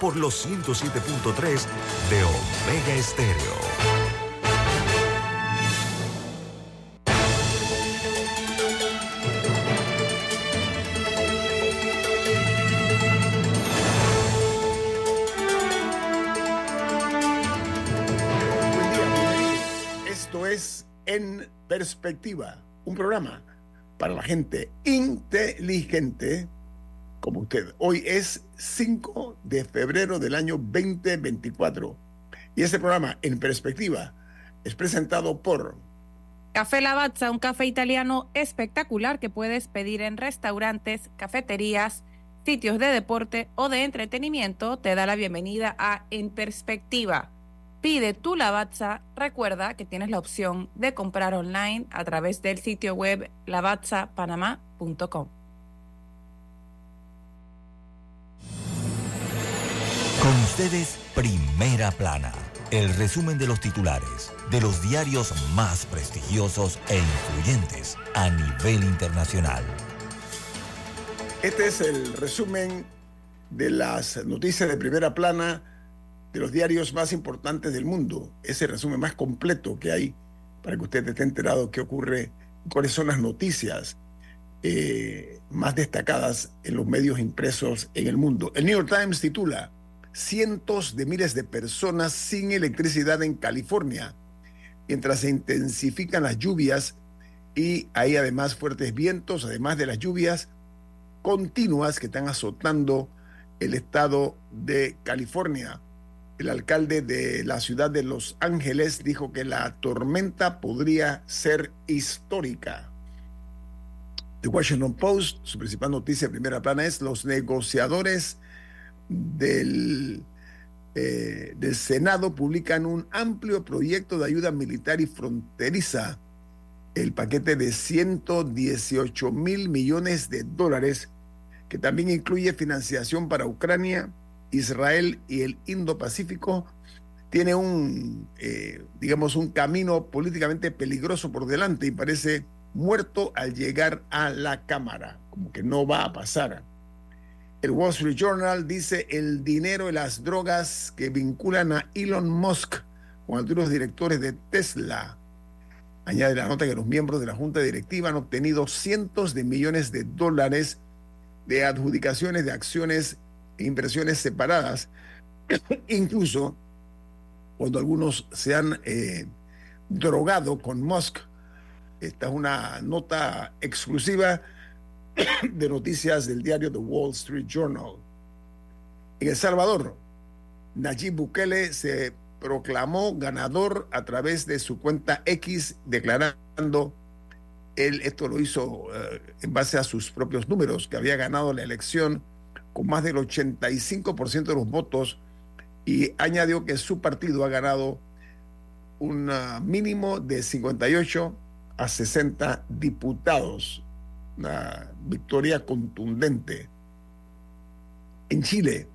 por los 107.3 de Omega Estéreo. En Perspectiva, un programa para la gente inteligente como usted. Hoy es 5 de febrero del año 2024 y este programa En Perspectiva es presentado por Café Lavazza, un café italiano espectacular que puedes pedir en restaurantes, cafeterías, sitios de deporte o de entretenimiento, te da la bienvenida a En Perspectiva. Pide tu Lavazza, recuerda que tienes la opción de comprar online a través del sitio web lavazzapanamá.com. ustedes, Primera Plana, el resumen de los titulares de los diarios más prestigiosos e influyentes a nivel internacional. Este es el resumen de las noticias de primera plana de los diarios más importantes del mundo. Ese resumen más completo que hay para que usted esté enterado qué ocurre, cuáles son las noticias eh, más destacadas en los medios impresos en el mundo. El New York Times titula cientos de miles de personas sin electricidad en California, mientras se intensifican las lluvias y hay además fuertes vientos, además de las lluvias continuas que están azotando el estado de California. El alcalde de la ciudad de Los Ángeles dijo que la tormenta podría ser histórica. The Washington Post, su principal noticia primera plana es los negociadores del, eh, del Senado publican un amplio proyecto de ayuda militar y fronteriza, el paquete de 118 mil millones de dólares, que también incluye financiación para Ucrania, Israel y el Indo-Pacífico, tiene un, eh, digamos, un camino políticamente peligroso por delante y parece muerto al llegar a la Cámara, como que no va a pasar. El Wall Street Journal dice el dinero y las drogas que vinculan a Elon Musk con algunos directores de Tesla. Añade la nota que los miembros de la junta directiva han obtenido cientos de millones de dólares de adjudicaciones de acciones e inversiones separadas, incluso cuando algunos se han eh, drogado con Musk. Esta es una nota exclusiva de noticias del diario The Wall Street Journal. En El Salvador, Nayib Bukele se proclamó ganador a través de su cuenta X, declarando, él esto lo hizo eh, en base a sus propios números, que había ganado la elección con más del 85% de los votos y añadió que su partido ha ganado un uh, mínimo de 58 a 60 diputados una victoria contundente. En Chile,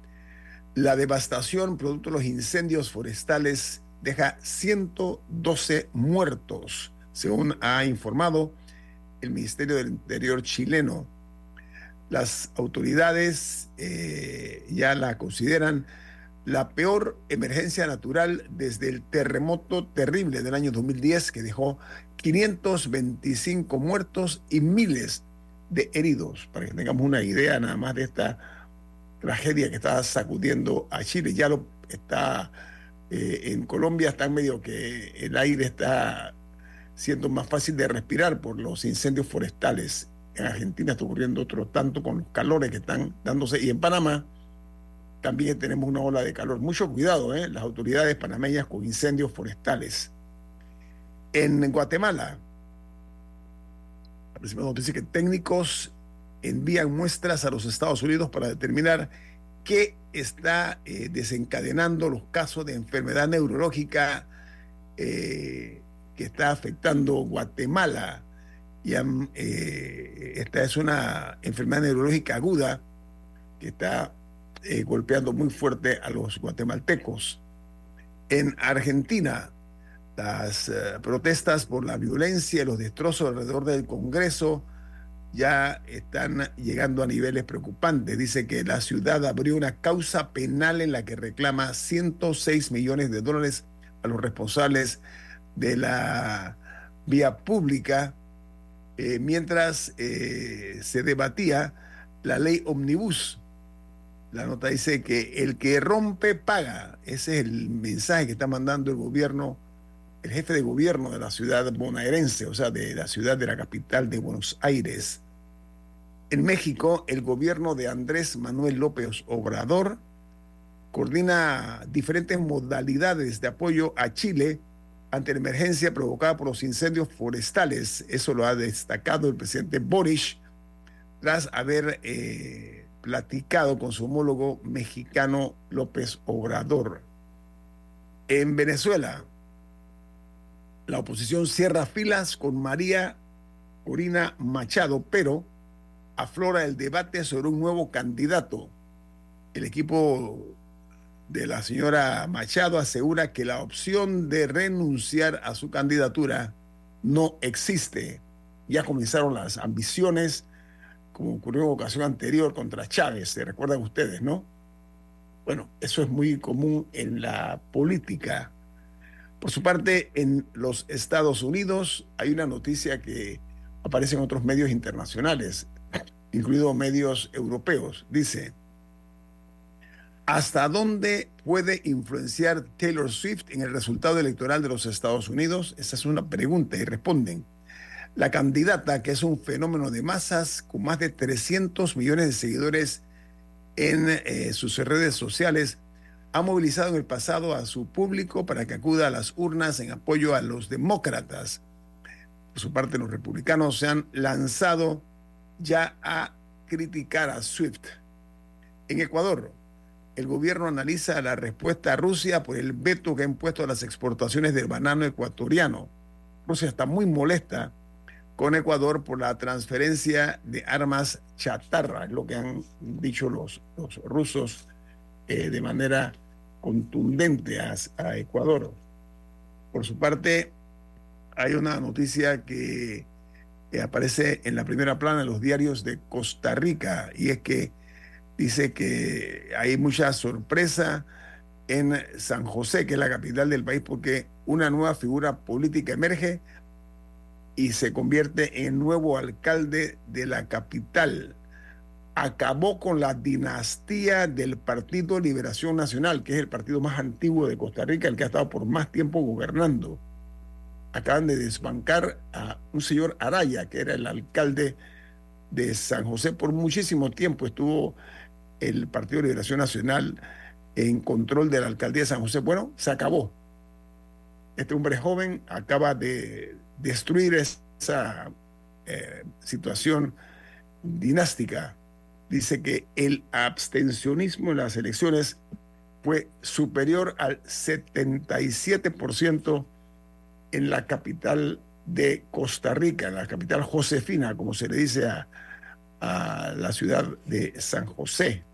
la devastación producto de los incendios forestales deja 112 muertos, según ha informado el Ministerio del Interior chileno. Las autoridades eh, ya la consideran la peor emergencia natural desde el terremoto terrible del año 2010 que dejó 525 muertos y miles de heridos, para que tengamos una idea nada más de esta tragedia que está sacudiendo a Chile. Ya lo está eh, en Colombia, está medio que el aire está siendo más fácil de respirar por los incendios forestales. En Argentina está ocurriendo otro tanto con los calores que están dándose. Y en Panamá también tenemos una ola de calor. Mucho cuidado, ¿eh? las autoridades panameñas con incendios forestales. En Guatemala, Principal dice que técnicos envían muestras a los Estados Unidos para determinar qué está eh, desencadenando los casos de enfermedad neurológica eh, que está afectando Guatemala. Y, eh, esta es una enfermedad neurológica aguda que está golpeando muy fuerte a los guatemaltecos. En Argentina, las protestas por la violencia y los destrozos alrededor del Congreso ya están llegando a niveles preocupantes. Dice que la ciudad abrió una causa penal en la que reclama 106 millones de dólares a los responsables de la vía pública eh, mientras eh, se debatía la ley omnibus. La nota dice que el que rompe paga. Ese es el mensaje que está mandando el gobierno, el jefe de gobierno de la ciudad bonaerense, o sea, de la ciudad de la capital de Buenos Aires. En México, el gobierno de Andrés Manuel López Obrador coordina diferentes modalidades de apoyo a Chile ante la emergencia provocada por los incendios forestales. Eso lo ha destacado el presidente Boris tras haber eh, platicado con su homólogo mexicano López Obrador. En Venezuela, la oposición cierra filas con María Corina Machado, pero aflora el debate sobre un nuevo candidato. El equipo de la señora Machado asegura que la opción de renunciar a su candidatura no existe. Ya comenzaron las ambiciones, como ocurrió en ocasión anterior contra Chávez, se recuerdan ustedes, ¿no? Bueno, eso es muy común en la política. Por su parte, en los Estados Unidos hay una noticia que aparece en otros medios internacionales incluidos medios europeos. Dice, ¿hasta dónde puede influenciar Taylor Swift en el resultado electoral de los Estados Unidos? Esa es una pregunta y responden. La candidata, que es un fenómeno de masas con más de 300 millones de seguidores en eh, sus redes sociales, ha movilizado en el pasado a su público para que acuda a las urnas en apoyo a los demócratas. Por su parte, los republicanos se han lanzado ya a criticar a SWIFT. En Ecuador, el gobierno analiza la respuesta a Rusia por el veto que ha impuesto a las exportaciones del banano ecuatoriano. Rusia está muy molesta con Ecuador por la transferencia de armas chatarra, es lo que han dicho los, los rusos eh, de manera contundente a, a Ecuador. Por su parte, hay una noticia que aparece en la primera plana de los diarios de Costa Rica y es que dice que hay mucha sorpresa en San José, que es la capital del país, porque una nueva figura política emerge y se convierte en nuevo alcalde de la capital. Acabó con la dinastía del Partido Liberación Nacional, que es el partido más antiguo de Costa Rica, el que ha estado por más tiempo gobernando acaban de desbancar a un señor Araya, que era el alcalde de San José por muchísimo tiempo. Estuvo el Partido Liberación Nacional en control de la alcaldía de San José. Bueno, se acabó. Este hombre joven acaba de destruir esa eh, situación dinástica. Dice que el abstencionismo en las elecciones fue superior al 77% en la capital de Costa Rica, en la capital Josefina, como se le dice a, la ciudad de San José.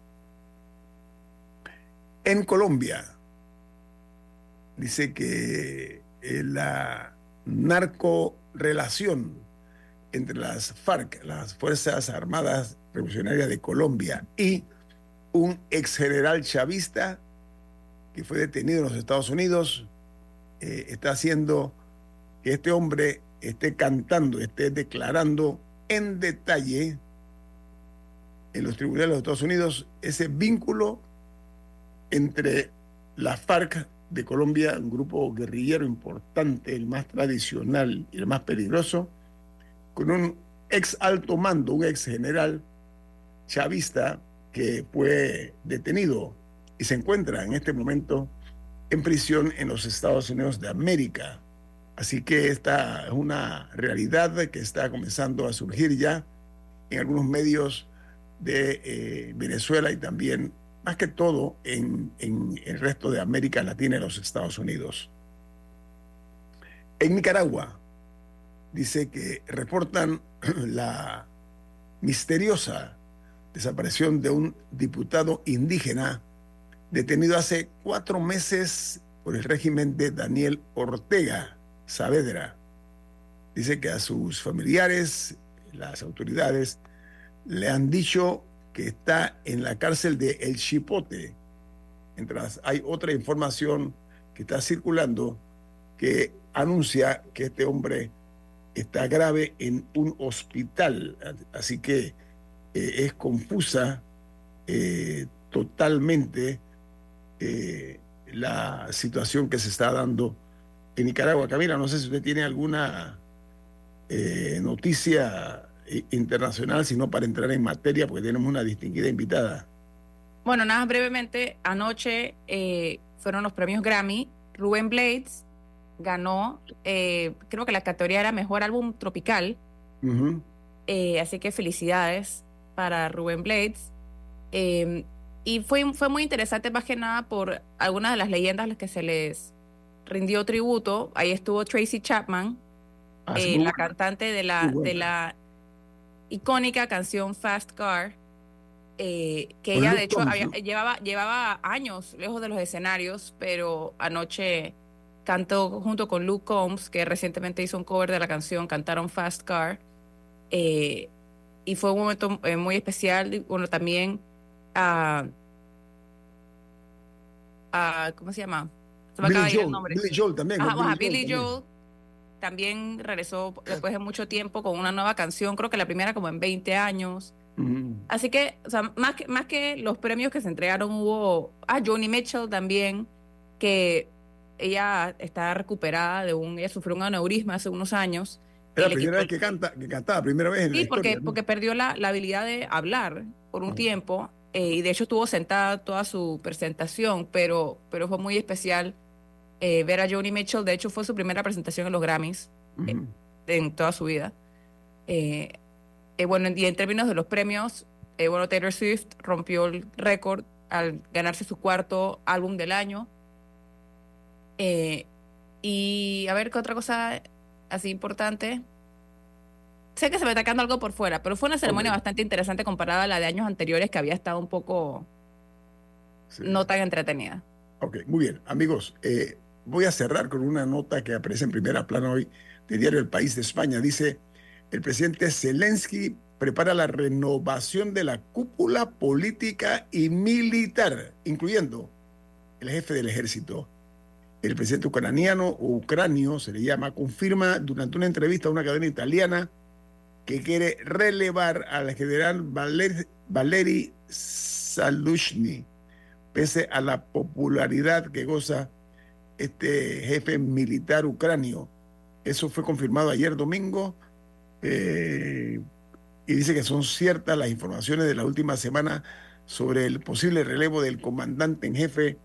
En Colombia, dice que eh, la narcorelación entre las FARC, las Fuerzas Armadas Revolucionarias de Colombia, y un ex general chavista que fue detenido en los Estados Unidos, eh, está haciendo que este hombre esté cantando, esté declarando en detalle en los tribunales de los Estados Unidos ese vínculo entre la FARC de Colombia, un grupo guerrillero importante, el más tradicional y el más peligroso, con un ex alto mando, un ex general chavista que fue detenido y se encuentra en este momento en prisión en los Estados Unidos de América. Así que esta es una realidad que está comenzando a surgir ya en algunos medios de eh, Venezuela y también más que todo en, en el resto de América Latina y los Estados Unidos. En Nicaragua, dice que reportan la misteriosa desaparición de un diputado indígena detenido hace cuatro meses por el régimen de Daniel Ortega Saavedra. Dice que a sus familiares, las autoridades, le han dicho que está en la cárcel de El Chipote. Mientras hay otra información que está circulando que anuncia que este hombre está grave en un hospital. Así que eh, es confusa eh, totalmente eh, la situación que se está dando en Nicaragua. Camila, no sé si usted tiene alguna noticia internacional, sino para entrar en materia, porque tenemos una distinguida invitada. Bueno, nada, brevemente, anoche fueron los premios Grammy. Rubén Blades ganó, eh, creo que la categoría era Mejor Álbum Tropical. Eh, así que felicidades para Rubén Blades. Em, y fue, fue muy interesante más que nada por algunas de las leyendas a las que se les rindió tributo. Ahí estuvo Tracy Chapman, ah, eh, la cantante de la, de la icónica canción Fast Car. que ella de hecho llevaba, llevaba años lejos de los escenarios, pero anoche cantó junto con Luke Combs, que recientemente hizo un cover de la canción, cantaron Fast Car. Eh, y fue un momento eh, muy especial. Bueno, también a. ¿Cómo se llama? Se me acaba el nombre. Billy Joel también. Billy, Joel, también. regresó después de mucho tiempo con una nueva canción, creo que la primera como en 20 años. Así que, o sea, más que, más que los premios que se entregaron, hubo a Johnny Mitchell también, que ella está recuperada de un, ella sufrió un aneurisma hace unos años. Es la primera vez que canta, que cantaba, primera vez en sí, la porque, porque perdió la, la, habilidad de hablar por un tiempo eh, y de hecho estuvo sentada toda su presentación, pero, pero fue muy especial eh, ver a Joni Mitchell. De hecho, fue su primera presentación en los Grammys eh, en toda su vida. bueno, y en términos de los premios, bueno, Taylor Swift rompió el récord al ganarse su cuarto álbum del año eh, y a ver qué otra cosa así importante. Sé que se me está quedando algo por fuera, pero fue una ceremonia bastante interesante comparada a la de años anteriores que había estado un poco no tan entretenida. Ok, muy bien. Amigos, eh, voy a cerrar con una nota que aparece en primera plana hoy de Diario El País de España. Dice, el presidente Zelensky prepara la renovación de la cúpula política y militar, incluyendo el jefe del ejército el presidente ucraniano o ucranio, se le llama, confirma durante una entrevista a una cadena italiana que quiere relevar al general Valer, Valeri Salushny, pese a la popularidad que goza este jefe militar ucranio. Eso fue confirmado ayer domingo eh, y dice que son ciertas las informaciones de la última semana sobre el posible relevo del comandante en jefe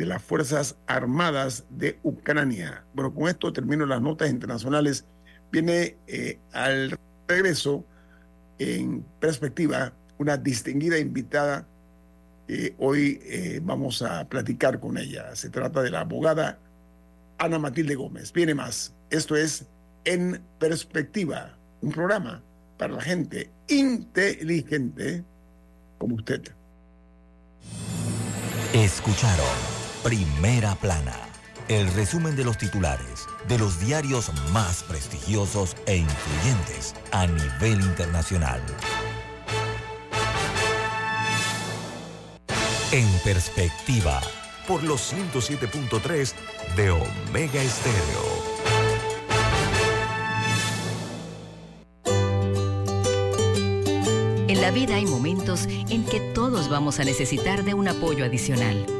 de las Fuerzas Armadas de Ucrania. Bueno, con esto termino las notas internacionales. Viene eh, al regreso, en perspectiva, una distinguida invitada. hoy eh, vamos a platicar con ella. Se trata de la abogada Ana Matilde Gómez. Viene más. Esto es En Perspectiva, un programa para la gente inteligente como usted. Escucharon Primera Plana, el resumen de los titulares de los diarios más prestigiosos e influyentes a nivel internacional. En perspectiva, por los 107.3 de Omega Estéreo. En la vida hay momentos en que todos vamos a necesitar de un apoyo adicional.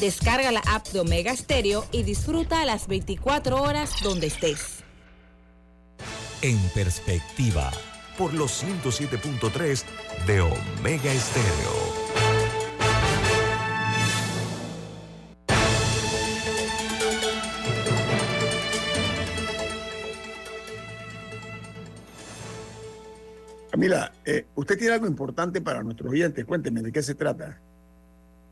Descarga la app de Omega Stereo y disfruta las 24 horas donde estés. En perspectiva, por los 107.3 de Omega Estéreo. Camila, eh, usted tiene algo importante para nuestros oyentes. Cuénteme de qué se trata.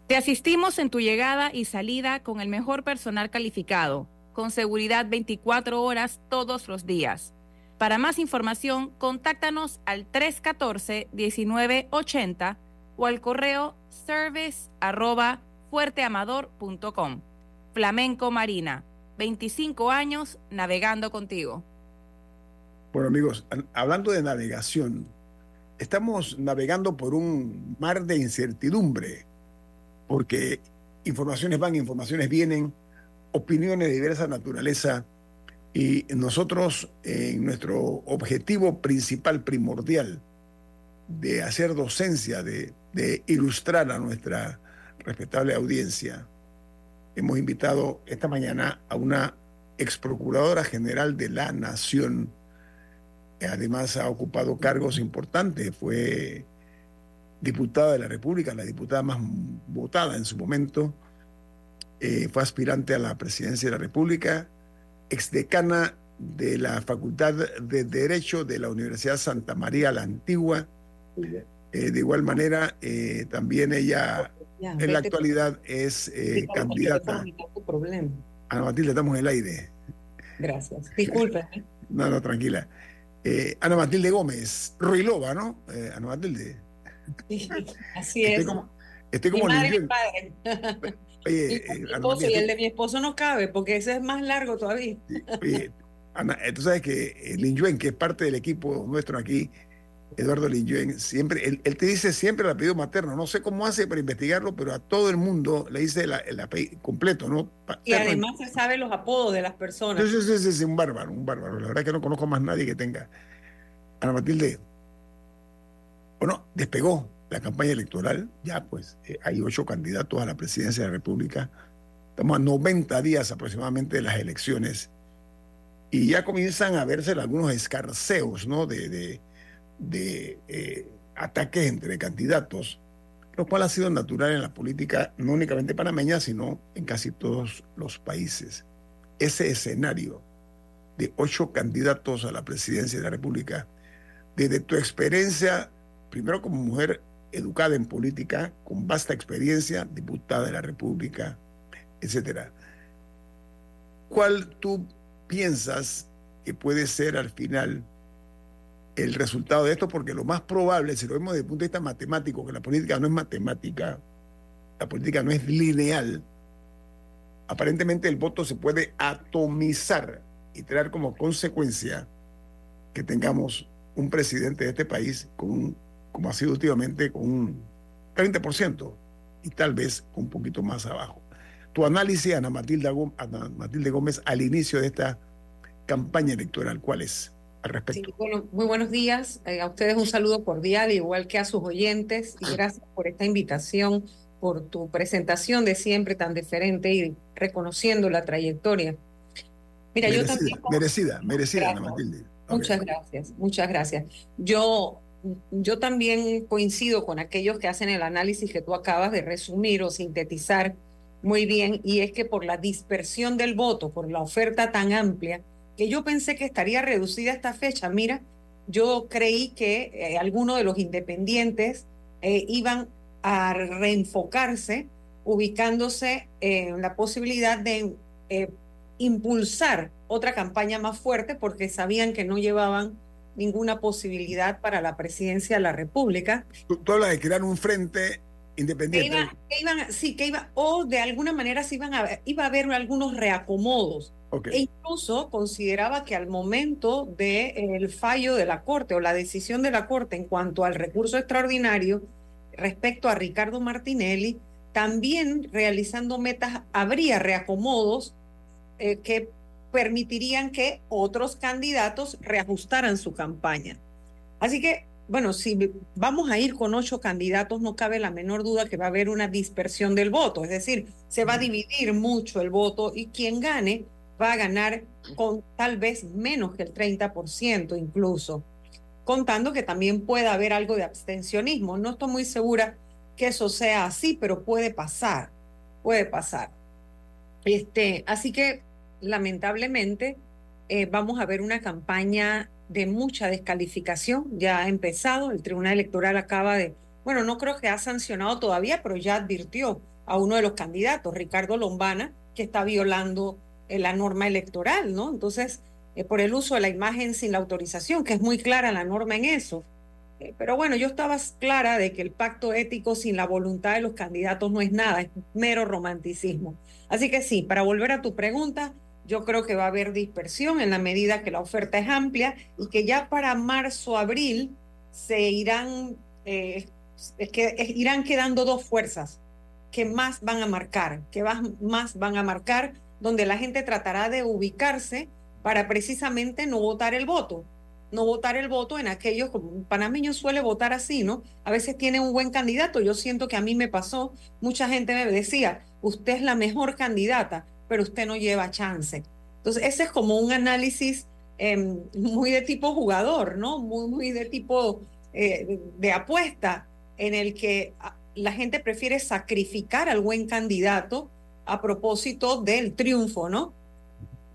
Te asistimos en tu llegada y salida con el mejor personal calificado, con seguridad 24 horas todos los días. Para más información, contáctanos al 314-1980 o al correo service arroba fuerteamador.com. Flamenco Marina, 25 años navegando contigo. Bueno amigos, hablando de navegación, estamos navegando por un mar de incertidumbre, porque informaciones van, informaciones vienen, opiniones de diversa naturaleza, y nosotros, en nuestro objetivo principal, primordial, de hacer docencia, de, ilustrar a nuestra respetable audiencia, hemos invitado esta mañana a una ex procuradora general de la Nación, además ha ocupado cargos importantes, fue diputada de la República, la diputada más votada en su momento, eh, fue aspirante a la presidencia de la República, exdecana de la Facultad de Derecho de la Universidad Santa María la Antigua. Eh, de igual manera, eh, también ella en la actualidad es candidata. Ana Matilde, estamos en el aire. Gracias. Disculpe. no, no, tranquila. Ana Matilde Gómez, Ruilova, ¿no? Ana Matilde. Sí, así es. estoy como mi madre Oye, eh, y el de mi esposo no cabe porque ese es más largo todavía. Oye, Ana, tú sabes que Lin Yuen, que es parte del equipo nuestro aquí, Eduardo Lin siempre, él, te dice siempre el apellido materno. No sé cómo hace para investigarlo, pero a todo el mundo le dice el apellido completo, ¿no? Y además se sabe los apodos de las personas. Sí, sí, sí, sí, un bárbaro, un bárbaro. La verdad es que no conozco más nadie que tenga. Ana Matilde, bueno, despegó la campaña electoral. Ya, pues, eh, hay ocho candidatos a la presidencia de la República. Estamos a 90 días aproximadamente de las elecciones. Y ya comienzan a verse algunos escarceos, ¿no? de de eh, ataques entre candidatos, lo cual ha sido natural en la política no únicamente panameña, sino en casi todos los países. Ese escenario de ocho candidatos a la presidencia de la República, desde tu experiencia, primero como mujer educada en política, con vasta experiencia, diputada de la República, etcétera, ¿cuál tú piensas que puede ser al final el resultado de esto, porque lo más probable, si lo vemos desde el punto de vista matemático, que la política no es matemática, la política no es lineal, aparentemente el voto se puede atomizar y traer como consecuencia que tengamos un presidente de este país con como ha sido últimamente, con un 30% y tal vez un poquito más abajo. Tu análisis, Ana Matilde, Ana Matilde Gómez, al inicio de esta campaña electoral, ¿cuál es? bueno, muy buenos días. Eh, a ustedes un saludo cordial, igual que a sus oyentes, y gracias por esta invitación, por tu presentación de siempre tan diferente y reconociendo la trayectoria. Mira, yo también. Merecida, merecida, Ana Matilde. Muchas gracias, muchas gracias. Yo, yo también coincido con aquellos que hacen el análisis que tú acabas de resumir o sintetizar muy bien, y es que por la dispersión del voto, por la oferta tan amplia, que yo pensé que estaría reducida esta fecha. Mira, yo creí que eh, algunos de los independientes eh, iban a reenfocarse, ubicándose en la posibilidad de eh, impulsar otra campaña más fuerte porque sabían que no llevaban ninguna posibilidad para la presidencia de la República. Tú, hablas de crear un frente independiente. sí, que iba, o de alguna manera se iban a, iba a haber algunos reacomodos. E incluso consideraba que al momento del fallo de la Corte o la decisión de la Corte en cuanto al recurso extraordinario respecto a Ricardo Martinelli, también realizando metas habría reacomodos eh, que permitirían que otros candidatos reajustaran su campaña. Así que, bueno, si vamos a ir con ocho candidatos, no cabe la menor duda que va a haber una dispersión del voto, es decir, se va a dividir mucho el voto y quien gane va a ganar con tal vez menos que el 30% incluso, contando que también puede haber algo de abstencionismo. No estoy muy segura que eso sea así, pero puede pasar, puede pasar. Este, así que lamentablemente eh, vamos a ver una campaña de mucha descalificación. Ya ha empezado, el Tribunal Electoral acaba de, bueno, no creo que ha sancionado todavía, pero ya advirtió a uno de los candidatos, Ricardo Lombana, que está violando eh, la norma electoral, ¿no? Entonces, eh, por el uso de la imagen sin la autorización, que es muy clara la norma en eso. Pero bueno, yo estaba clara de que el pacto ético sin la voluntad de los candidatos no es nada, es mero romanticismo. Así que sí, para volver a tu pregunta, yo creo que va a haber dispersión en la medida que la oferta es amplia y que ya para marzo, abril se irán, es que irán quedando dos fuerzas que más van a marcar, que más van a marcar donde la gente tratará de ubicarse para precisamente no votar el voto. No votar el voto en aquellos, como un panameño suele votar así, ¿no? A veces tiene un buen candidato. Yo siento que a mí me pasó, mucha gente me decía, usted es la mejor candidata, pero usted no lleva chance. Entonces, ese es como un análisis em, muy de tipo jugador, ¿no? Muy, muy de tipo eh, de apuesta, en el que ah, la gente prefiere sacrificar al buen candidato a propósito del triunfo, ¿no?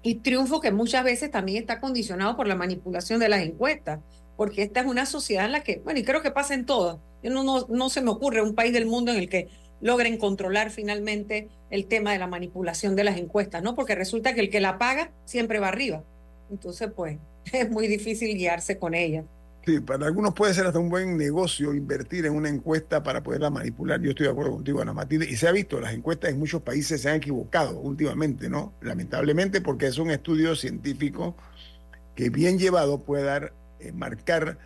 Y triunfo que muchas veces también está condicionado por la manipulación de las encuestas, porque esta es una sociedad en la que, bueno, y creo que pasa en todas. No, no, no se me ocurre un país del mundo en el que logren controlar finalmente el tema de la manipulación de las encuestas, ¿no? Porque resulta que el que la paga siempre va arriba. Entonces, pues, es muy difícil guiarse con ella. Sí, para algunos puede ser hasta un buen negocio invertir en una encuesta para poderla manipular. Yo estoy de acuerdo contigo, Ana Matilde. Y se ha visto, las encuestas en muchos países se han equivocado últimamente, ¿no? Lamentablemente, porque es un estudio científico que bien llevado puede dar, eh, marcar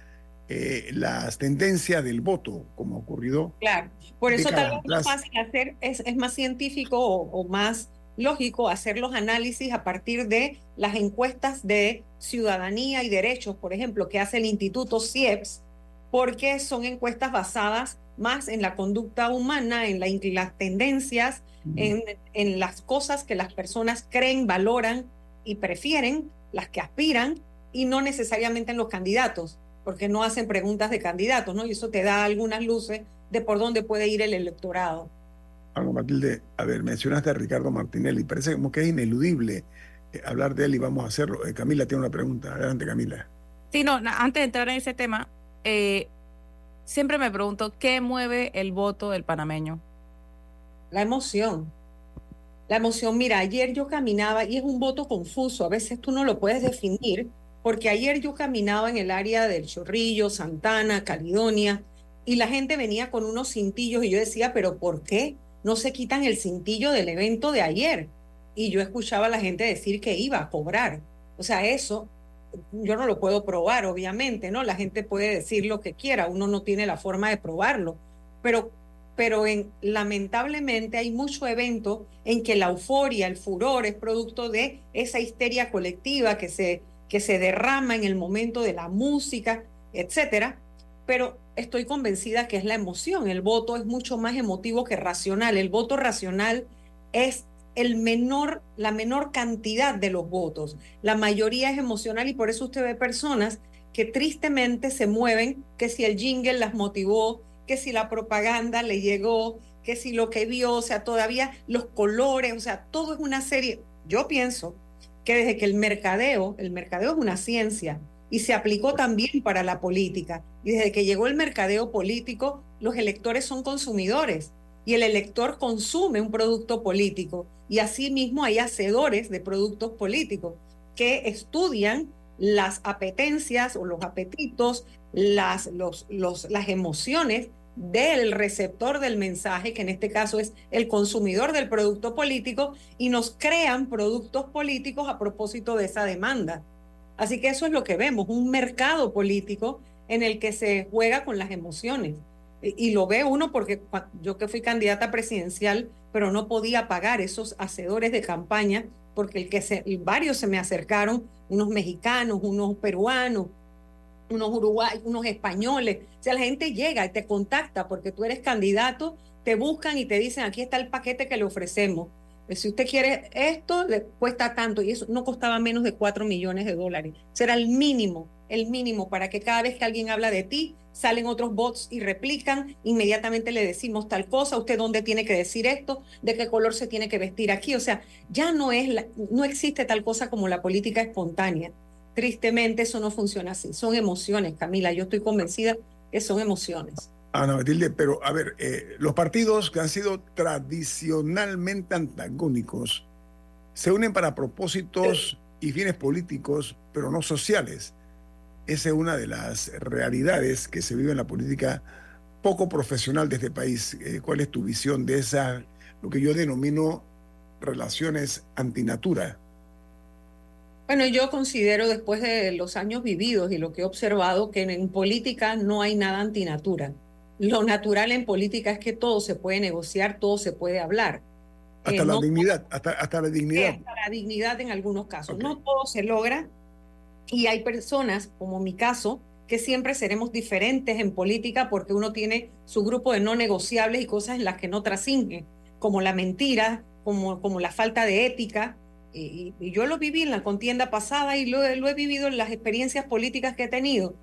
eh, las tendencias del voto, como ha ocurrido. Claro, por eso tal vez es fácil hacer, es, es más científico o más lógico hacer los análisis a partir de las encuestas de ciudadanía y derechos, por ejemplo, que hace el Instituto CIEPS, porque son encuestas basadas más en la conducta humana, en, las tendencias, en, en las cosas que las personas creen, valoran y prefieren, las que aspiran, y no necesariamente en los candidatos, porque no hacen preguntas de candidatos, ¿no? Y eso te da algunas luces de por dónde puede ir el electorado algo, Matilde. A ver, mencionaste a Ricardo Martinelli. Parece como que es ineludible eh, hablar de él y vamos a hacerlo. Eh, Camila tiene una pregunta. Adelante, Camila. Sí, no, antes de entrar en ese tema, eh, siempre me pregunto, ¿qué mueve el voto del panameño? La emoción. La emoción, mira, ayer yo caminaba y es un voto confuso, a veces tú no lo puedes definir, porque ayer yo caminaba en el área del Chorrillo, Santana, Caledonia, y la gente venía con unos cintillos y yo decía, pero ¿por qué? no se quitan el cintillo del evento de ayer. Y yo escuchaba a la gente decir que iba a cobrar. O sea, eso yo no lo puedo probar, obviamente, ¿no? La gente puede decir lo que quiera, uno no tiene la forma de probarlo. Pero, pero en, lamentablemente hay mucho evento en que la euforia, el furor es producto de esa histeria colectiva que se, que se derrama en el momento de la música, etcétera. Pero estoy convencida que es la emoción. El voto es mucho más emotivo que racional. El voto racional es el menor, la menor cantidad de los votos. La mayoría es emocional y por eso usted ve personas que tristemente se mueven, que si el jingle las motivó, que si la propaganda le llegó, que si lo que vio, o sea, todavía los colores, o sea, todo es una serie. Yo pienso que desde que el mercadeo, el mercadeo es una ciencia, y se aplicó también para la política. Y desde que llegó el mercadeo político, los electores son consumidores y el elector consume un producto político y asimismo hay hacedores de productos políticos que estudian las apetencias o los apetitos, las, los, los, las emociones del receptor del mensaje, que en este caso es el consumidor del producto político, y nos crean productos políticos a propósito de esa demanda. Así que eso es lo que vemos, un mercado político en el que se juega con las emociones. Y, lo ve uno porque yo que fui candidata presidencial, pero no podía pagar esos hacedores de campaña, porque el que se, varios se me acercaron, unos mexicanos, unos peruanos, unos uruguayos, unos españoles. O sea, la gente llega y te contacta porque tú eres candidato, te buscan y te dicen, aquí está el paquete que le ofrecemos. Pues, si usted quiere esto, le cuesta tanto y eso no costaba menos de 4 millones de dólares. Será el mínimo, el mínimo para que cada vez que alguien habla de ti, salen otros bots y replican, inmediatamente le decimos tal cosa, usted dónde tiene que decir esto, de qué color se tiene que vestir aquí. O sea, ya no es no existe tal cosa como la política espontánea. Tristemente eso no funciona así. Son emociones, Camila. Yo estoy convencida que son emociones. Ana Matilde, pero a ver, eh, los partidos que han sido tradicionalmente antagónicos se unen para propósitos y fines políticos, pero no sociales. Esa es una de las realidades que se vive en la política poco profesional de este país. Eh, ¿Cuál es tu visión de esa, lo que yo denomino relaciones antinatura? Bueno, yo considero después de los años vividos y lo que he observado que en política no hay nada antinatura lo natural en política es que todo se puede negociar, todo se puede hablar. Hasta eh, la dignidad, hasta, hasta, la dignidad. Hasta la dignidad en algunos casos. No todo se logra y hay personas, como mi caso, que siempre seremos diferentes en política porque uno tiene su grupo de no negociables y cosas en las que no trasciende, como la mentira, como, como la falta de ética. Y, yo lo viví en la contienda pasada y lo, he vivido en las experiencias políticas que he tenido.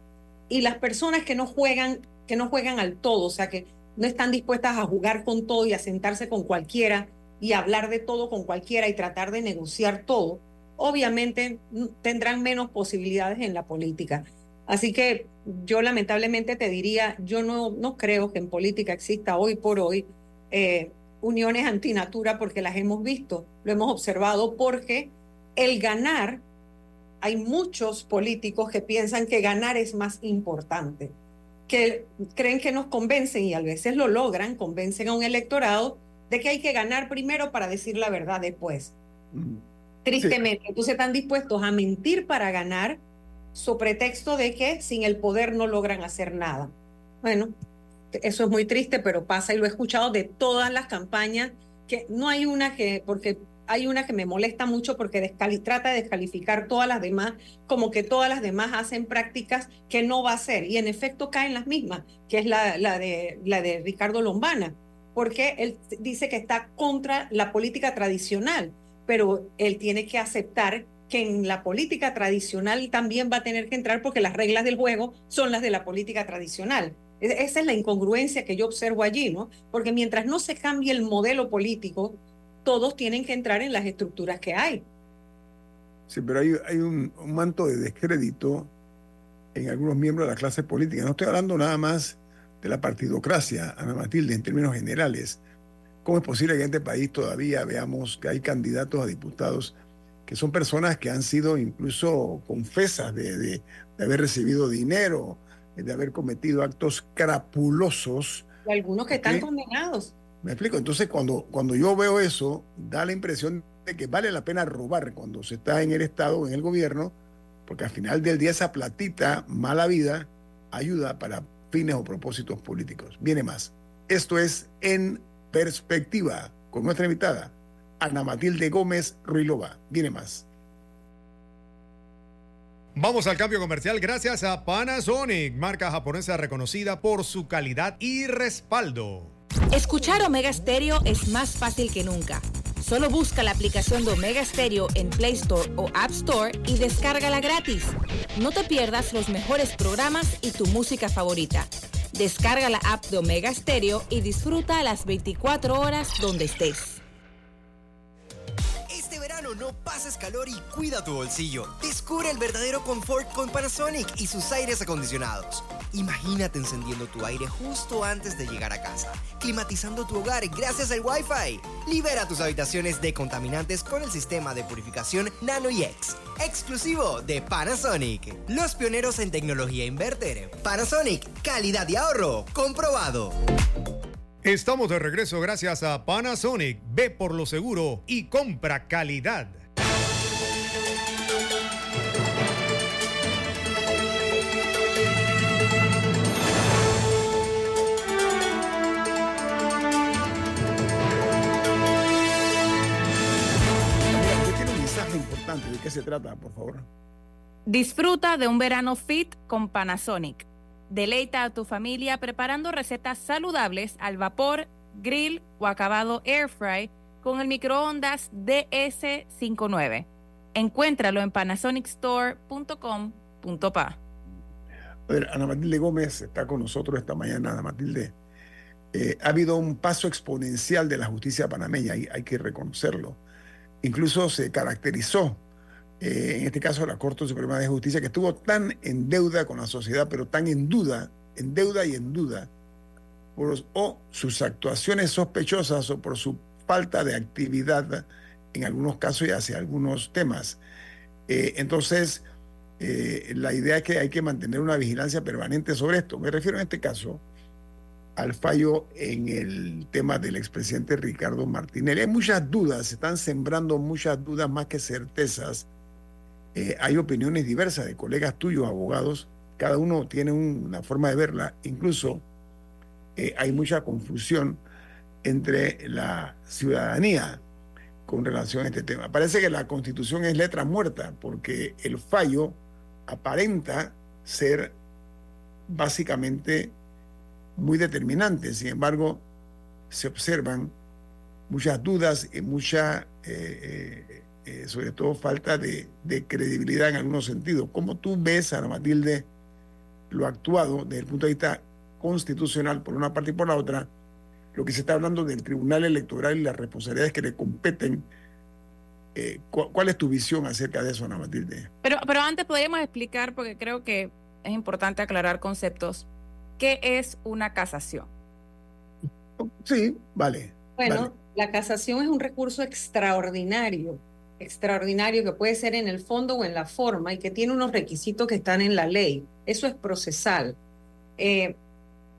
Y las personas que no juegan que no juegan al todo, o sea, que no están dispuestas a jugar con todo y a sentarse con cualquiera y hablar de todo con cualquiera y tratar de negociar todo, obviamente tendrán menos posibilidades en la política. Así que yo lamentablemente te diría, yo no, no creo que en política exista hoy por hoy eh, uniones antinatura porque las hemos visto, lo hemos observado porque el ganar, hay muchos políticos que piensan que ganar es más importante que creen que nos convencen y a veces lo logran, convencen a un electorado de que hay que ganar primero para decir la verdad después. Tristemente, entonces están dispuestos a mentir para ganar, su pretexto de que sin el poder no logran hacer nada. Bueno, eso es muy triste, pero pasa y lo he escuchado de todas las campañas, que no hay una que, porque hay una que me molesta mucho porque trata de descalificar todas las demás, como que todas las demás hacen prácticas que no va a hacer. Y en efecto caen las mismas, que es la, de, la de Ricardo Lombana, porque él dice que está contra la política tradicional, pero él tiene que aceptar que en la política tradicional también va a tener que entrar porque las reglas del juego son las de la política tradicional. Esa es la incongruencia que yo observo allí, ¿no? Porque mientras no se cambie el modelo político, todos tienen que entrar en las estructuras que hay. Sí, pero hay, un, manto de descrédito en algunos miembros de la clase política. No estoy hablando nada más de la partidocracia, Ana Matilde, en términos generales. ¿Cómo es posible que en este país todavía veamos que hay candidatos a diputados que son personas que han sido incluso confesas de haber recibido dinero, de haber cometido actos crapulosos? Y algunos que están condenados. ¿Me explico? Entonces, cuando, cuando yo veo eso, da la impresión de que vale la pena robar cuando se está en el Estado o en el gobierno, porque al final del día esa platita, mala vida, ayuda para fines o propósitos políticos. Viene más. Esto es En Perspectiva, con nuestra invitada, Ana Matilde Gómez Ruilova. Viene más. Vamos al cambio comercial gracias a Panasonic, marca japonesa reconocida por su calidad y respaldo. Escuchar Omega Stereo es más fácil que nunca. Solo busca la aplicación de Omega Stereo en Play Store o App Store y descárgala gratis. No te pierdas los mejores programas y tu música favorita. Descarga la app de Omega Stereo y disfruta las 24 horas donde estés no pases calor y cuida tu bolsillo. Descubre el verdadero confort con Panasonic y sus aires acondicionados. Imagínate encendiendo tu aire justo antes de llegar a casa, climatizando tu hogar gracias al Wi-Fi. Libera tus habitaciones de contaminantes con el sistema de purificación NanoEx, exclusivo de Panasonic. Los pioneros en tecnología inverter. Panasonic, calidad y ahorro comprobado. Estamos de regreso gracias a Panasonic. Ve por lo seguro y compra calidad. Tiene un mensaje importante. ¿De qué se trata, por favor? Disfruta de un verano fit con Panasonic. Deleita a tu familia preparando recetas saludables al vapor, grill o acabado air fry con el microondas DS59. Encuéntralo en panasonicstore.com.pa. Ana Matilde Gómez está con nosotros esta mañana. Ana Matilde, eh, ha habido un paso exponencial de la justicia panameña y hay que reconocerlo. Incluso se caracterizó, eh, en este caso, la Corte Suprema de Justicia, que estuvo tan en deuda con la sociedad, pero tan en duda, en deuda y en duda, por o sus actuaciones sospechosas o por su falta de actividad en algunos casos y hacia algunos temas. Eh, entonces, eh, la idea es que hay que mantener una vigilancia permanente sobre esto. Me refiero en este caso al fallo en el tema del expresidente Ricardo Martinelli. Hay muchas dudas, se están sembrando muchas dudas más que certezas. Eh, hay opiniones diversas de colegas tuyos, abogados, cada uno tiene un- una forma de verla. Incluso eh, hay mucha confusión entre la ciudadanía con relación a este tema. Parece que la constitución es letra muerta porque el fallo aparenta ser básicamente muy determinante. Sin embargo, se observan muchas dudas y mucha, eh, eh, sobre todo, falta de, de credibilidad en algunos sentidos. ¿Cómo tú ves, Ana Matilde, lo actuado desde el punto de vista constitucional por una parte y por la otra? Lo que se está hablando del Tribunal Electoral y las responsabilidades que le competen. Eh, cu- ¿Cuál es tu visión acerca de eso, Ana Matilde? Pero, pero antes podríamos explicar, porque creo que es importante aclarar conceptos, ¿qué es una casación? Sí, vale. Bueno, vale. la casación es un recurso extraordinario, extraordinario que puede ser en el fondo o en la forma y que tiene unos requisitos que están en la ley. Eso es procesal. Eh,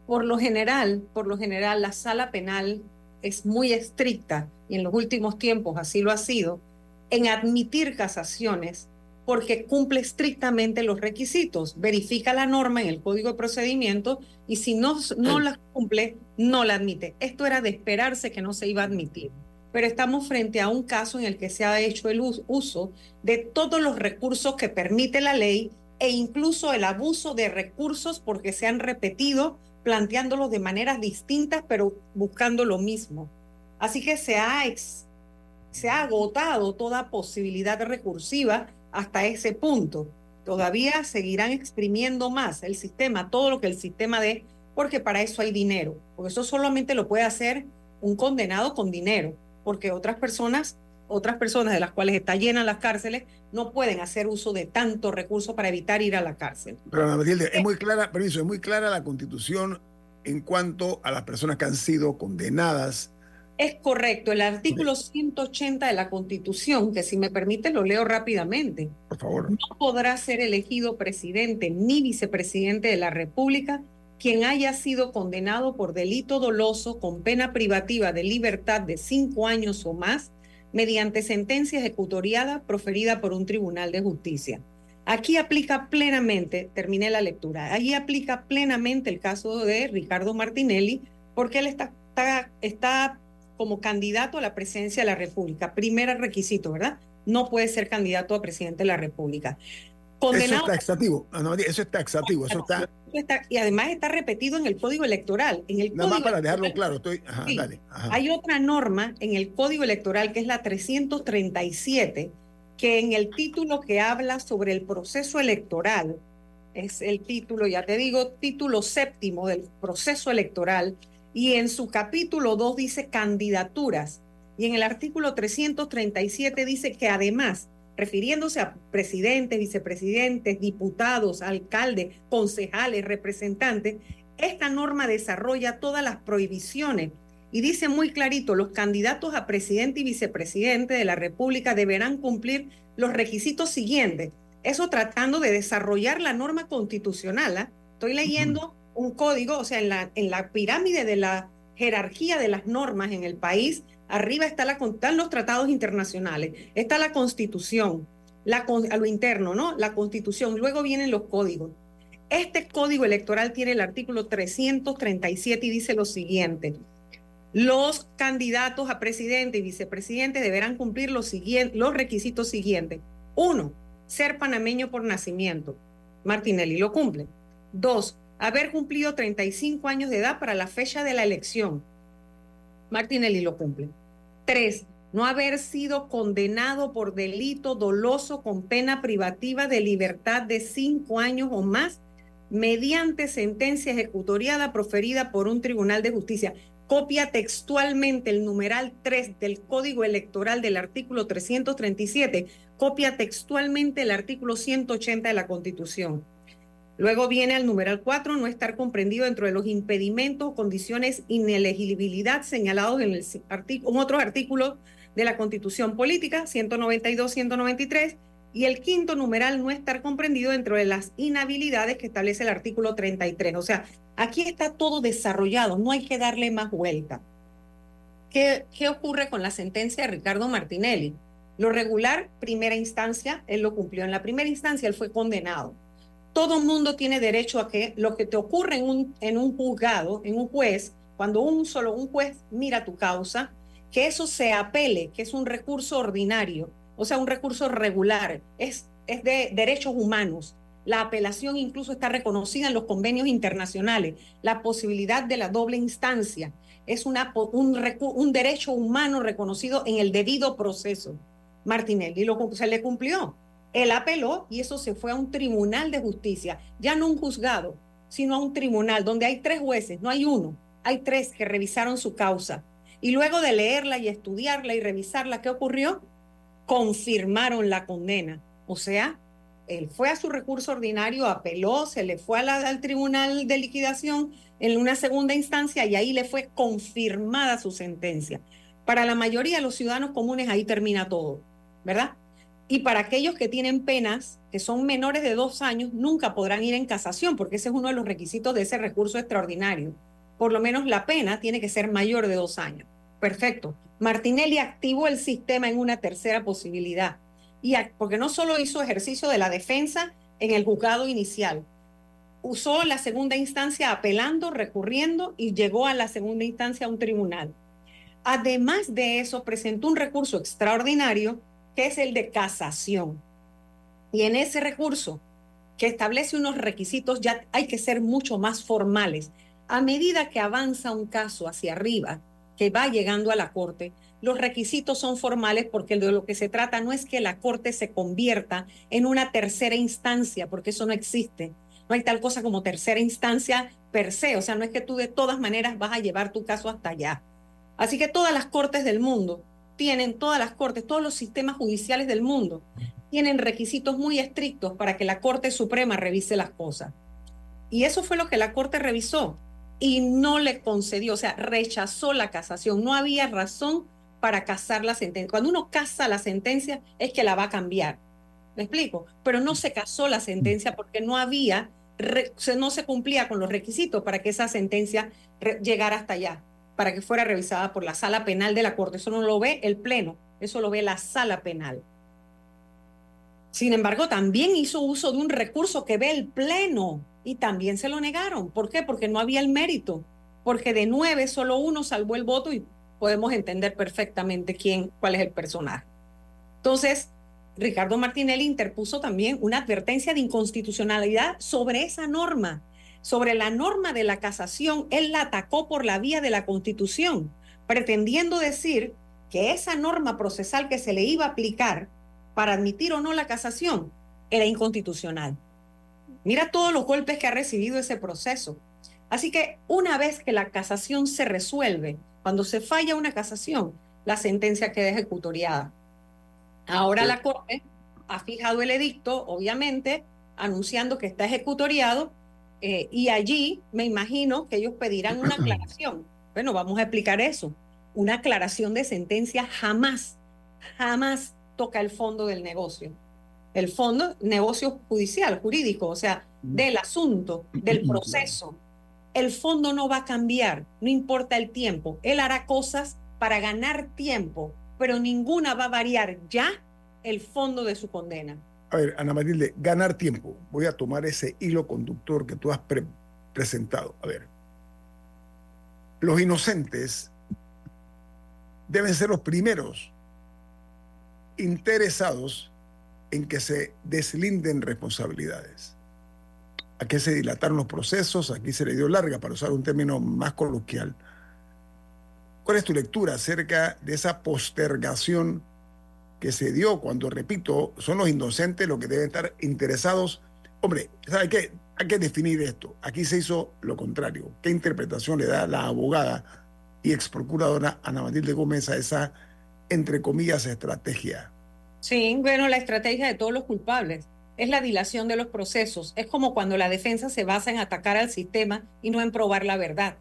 por lo general, por lo general, la sala penal es muy estricta y en los últimos tiempos así lo ha sido en admitir casaciones porque cumple estrictamente los requisitos, verifica la norma en el Código de Procedimiento y si no, no la cumple, no la admite. Esto era de esperarse que no se iba a admitir. Pero estamos frente a un caso en el que se ha hecho el us- uso de todos los recursos que permite la ley e incluso el abuso de recursos porque se han repetido planteándolos de maneras distintas pero buscando lo mismo. Así que se ha, ex- se ha agotado toda posibilidad recursiva hasta ese punto. Todavía seguirán exprimiendo más el sistema, todo lo que el sistema dé, porque para eso hay dinero. Porque eso solamente lo puede hacer un condenado con dinero, porque otras personas, otras personas de las cuales está llenas las cárceles, no pueden hacer uso de tanto recurso para evitar ir a la cárcel. Pero Matilde, es muy clara, permiso, es muy clara la constitución en cuanto a las personas que han sido condenadas. Es correcto, el artículo 180 de la Constitución, que si me permite lo leo rápidamente, Por favor. no podrá ser elegido presidente ni vicepresidente de la República quien haya sido condenado por delito doloso con pena privativa de libertad de cinco años o más mediante sentencia ejecutoriada proferida por un tribunal de justicia. Aquí aplica plenamente, terminé la lectura, allí aplica plenamente el caso de Ricardo Martinelli porque él está, está, está como candidato a la presidencia de la República. Primer requisito, ¿verdad? No puede ser candidato a presidente de la República. Eso es taxativo, eso es taxativo, eso está... Está- y además está repetido en el Código Electoral. En el Nada más para dejarlo claro, estoy... Ajá, Sí. dale. ajá. Hay otra norma en el Código Electoral que es la 337, que en el título que habla sobre el proceso electoral, es el título, ya te digo, título séptimo del proceso electoral, y en su capítulo 2 dice candidaturas. Y en el artículo 337 dice que además, refiriéndose a presidentes, vicepresidentes, diputados, alcaldes, concejales, representantes, esta norma desarrolla todas las prohibiciones y dice muy clarito, los candidatos a presidente y vicepresidente de la República deberán cumplir los requisitos siguientes. Eso tratando de desarrollar la norma constitucional. ¿ah? Estoy leyendo un código, o sea, en la, en la pirámide de la jerarquía de las normas en el país, arriba está la, están los tratados internacionales, está la constitución, a lo interno, ¿no? La constitución, luego vienen los códigos. Este código electoral tiene el artículo 337 y dice lo siguiente. Los candidatos a presidente y vicepresidente deberán cumplir los, los requisitos siguientes. Uno, ser panameño por nacimiento. Martinelli lo cumple. Dos, haber cumplido 35 años de edad para la fecha de la elección. Martinelli lo cumple. Tres, no haber sido condenado por delito doloso con pena privativa de libertad de cinco años o más mediante sentencia ejecutoriada proferida por un tribunal de justicia. Copia textualmente el numeral 3 del Código Electoral del artículo 337, copia textualmente el artículo 180 de la Constitución. Luego viene al numeral 4, no estar comprendido dentro de los impedimentos condiciones inelegibilidad señalados en, el en otros artículos de la Constitución Política, 192, 193, y el quinto numeral no estar comprendido dentro de las inhabilidades que establece el artículo 33. O sea, aquí está todo desarrollado, no hay que darle más vuelta. ¿Qué, qué ocurre con la sentencia de Ricardo Martinelli? Lo regular, primera instancia, él lo cumplió. En la primera instancia, él fue condenado. Todo mundo tiene derecho a que lo que te ocurre en un, en un juzgado, en un juez, cuando un solo un juez mira tu causa, que eso se apele, que es un recurso ordinario o sea, un recurso regular, es, es de derechos humanos. La apelación incluso está reconocida en los convenios internacionales. La posibilidad de la doble instancia es una, un, derecho humano reconocido en el debido proceso. Martinelli lo, se le cumplió. Él apeló y eso se fue a un tribunal de justicia, ya no un juzgado, sino a un tribunal donde hay tres jueces, no hay uno, hay tres que revisaron su causa. Y luego de leerla y estudiarla y revisarla, ¿qué ocurrió? confirmaron la condena. O sea, él fue a su recurso ordinario, apeló, se le fue al tribunal de liquidación en una segunda instancia y ahí le fue confirmada su sentencia. Para la mayoría de los ciudadanos comunes ahí termina todo, ¿verdad? Y para aquellos que tienen penas que son menores de dos años, nunca podrán ir en casación, porque ese es uno de los requisitos de ese recurso extraordinario. Por lo menos la pena tiene que ser mayor de dos años. Perfecto. Martinelli activó el sistema en una tercera posibilidad, y porque no solo hizo ejercicio de la defensa en el juzgado inicial, usó la segunda instancia apelando, recurriendo y llegó a la segunda instancia a un tribunal. Además de eso, presentó un recurso extraordinario que es el de casación. Y en ese recurso, que establece unos requisitos, ya hay que ser mucho más formales. A medida que avanza un caso hacia arriba, que va llegando a la Corte, los requisitos son formales porque de lo que se trata no es que la Corte se convierta en una tercera instancia, porque eso no existe. No hay tal cosa como tercera instancia per se, o sea, no es que tú de todas maneras vas a llevar tu caso hasta allá. Así que todas las cortes del mundo tienen, todas las cortes, todos los sistemas judiciales del mundo tienen requisitos muy estrictos para que la Corte Suprema revise las cosas. Y eso fue lo que la Corte revisó y no le concedió, o sea, rechazó la casación. No había razón para casar la sentencia. Cuando uno casa la sentencia es que la va a cambiar. ¿Me explico? Pero no se casó la sentencia porque no había, no se cumplía con los requisitos para que esa sentencia llegara hasta allá, para que fuera revisada por la sala penal de la Corte. Eso no lo ve el Pleno, eso lo ve la sala penal. Sin embargo, también hizo uso de un recurso que ve el Pleno y también se lo negaron. ¿Por qué? Porque no había el mérito. Porque de nueve solo uno salvó el voto y podemos entender perfectamente quién, cuál es el personaje. Entonces, Ricardo Martinelli interpuso también una advertencia de inconstitucionalidad sobre esa norma, sobre la norma de la casación. Él la atacó por la vía de la Constitución, pretendiendo decir que esa norma procesal que se le iba a aplicar para admitir o no la casación era inconstitucional. Mira todos los golpes que ha recibido ese proceso. Así que una vez que la casación se resuelve, cuando se falla una casación, la sentencia queda ejecutoriada. Ahora la Corte ha fijado el edicto, obviamente, anunciando que está ejecutoriado, eh, y allí me imagino que ellos pedirán una aclaración. Bueno, vamos a explicar eso. Una aclaración de sentencia jamás, jamás toca el fondo del negocio. El fondo, negocio judicial, jurídico, o sea, del asunto, del proceso. El fondo no va a cambiar, no importa el tiempo. Él hará cosas para ganar tiempo, pero ninguna va a variar ya el fondo de su condena. A ver, Ana Matilde, ganar tiempo. Voy a tomar ese hilo conductor que tú has presentado. A ver, los inocentes deben ser los primeros interesados en que se deslinden responsabilidades. Aquí se dilataron los procesos, aquí se le dio larga, para usar un término más coloquial. ¿Cuál es tu lectura acerca de esa postergación que se dio cuando, repito, son los inocentes los que deben estar interesados? Hombre, ¿sabe qué? Hay que definir esto. Aquí se hizo lo contrario. ¿Qué interpretación le da la abogada y ex procuradora Ana Matilde Gómez a esa, entre comillas, estrategia? Sí, bueno, la estrategia de todos los culpables es la dilación de los procesos. Es como cuando la defensa se basa en atacar al sistema y no en probar la verdad.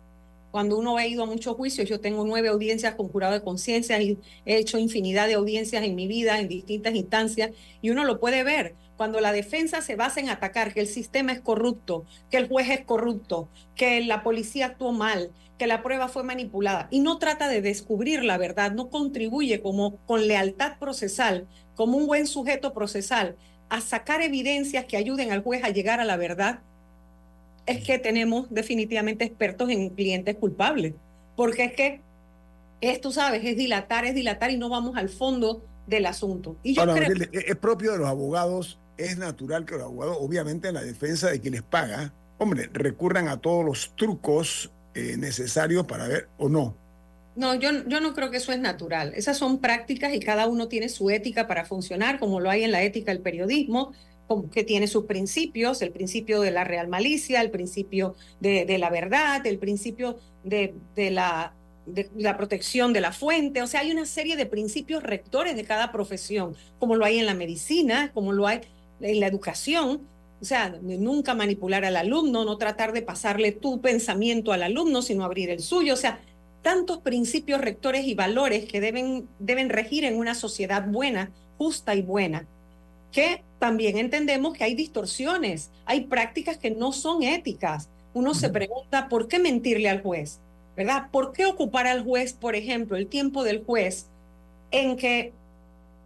Cuando uno ha ido a muchos juicios, yo tengo nueve audiencias con jurado de conciencia y he hecho infinidad de audiencias en mi vida en distintas instancias y uno lo puede ver. Cuando la defensa se basa en atacar que el sistema es corrupto, que el juez es corrupto, que la policía actuó mal, que la prueba fue manipulada y no trata de descubrir la verdad, no contribuye como con lealtad procesal, como un buen sujeto procesal, a sacar evidencias que ayuden al juez a llegar a la verdad, es que tenemos definitivamente expertos en clientes culpables. Porque es que, esto sabes, es dilatar, es dilatar y no vamos al fondo del asunto. Y yo creo... Es propio de los abogados, es natural que los abogados, obviamente en la defensa de quienes paga, hombre, recurran a todos los trucos eh, necesarios para ver o no. No, yo, yo no creo que eso es natural. Esas son prácticas y cada uno tiene su ética para funcionar, como lo hay en la ética del periodismo, que tiene sus principios, el principio de la real malicia, el principio de, la verdad, el principio de, la, de la protección de la fuente. O sea, hay una serie de principios rectores de cada profesión, como lo hay en la medicina, como lo hay en la educación. O sea, nunca manipular al alumno, no tratar de pasarle tu pensamiento al alumno, sino abrir el suyo. O sea, tantos principios rectores y valores que deben, deben regir en una sociedad buena, justa y buena que también entendemos que hay distorsiones, hay prácticas que no son éticas. Uno se pregunta, ¿por qué mentirle al juez? ¿Verdad? ¿Por qué ocupar al juez, por ejemplo, el tiempo del juez en que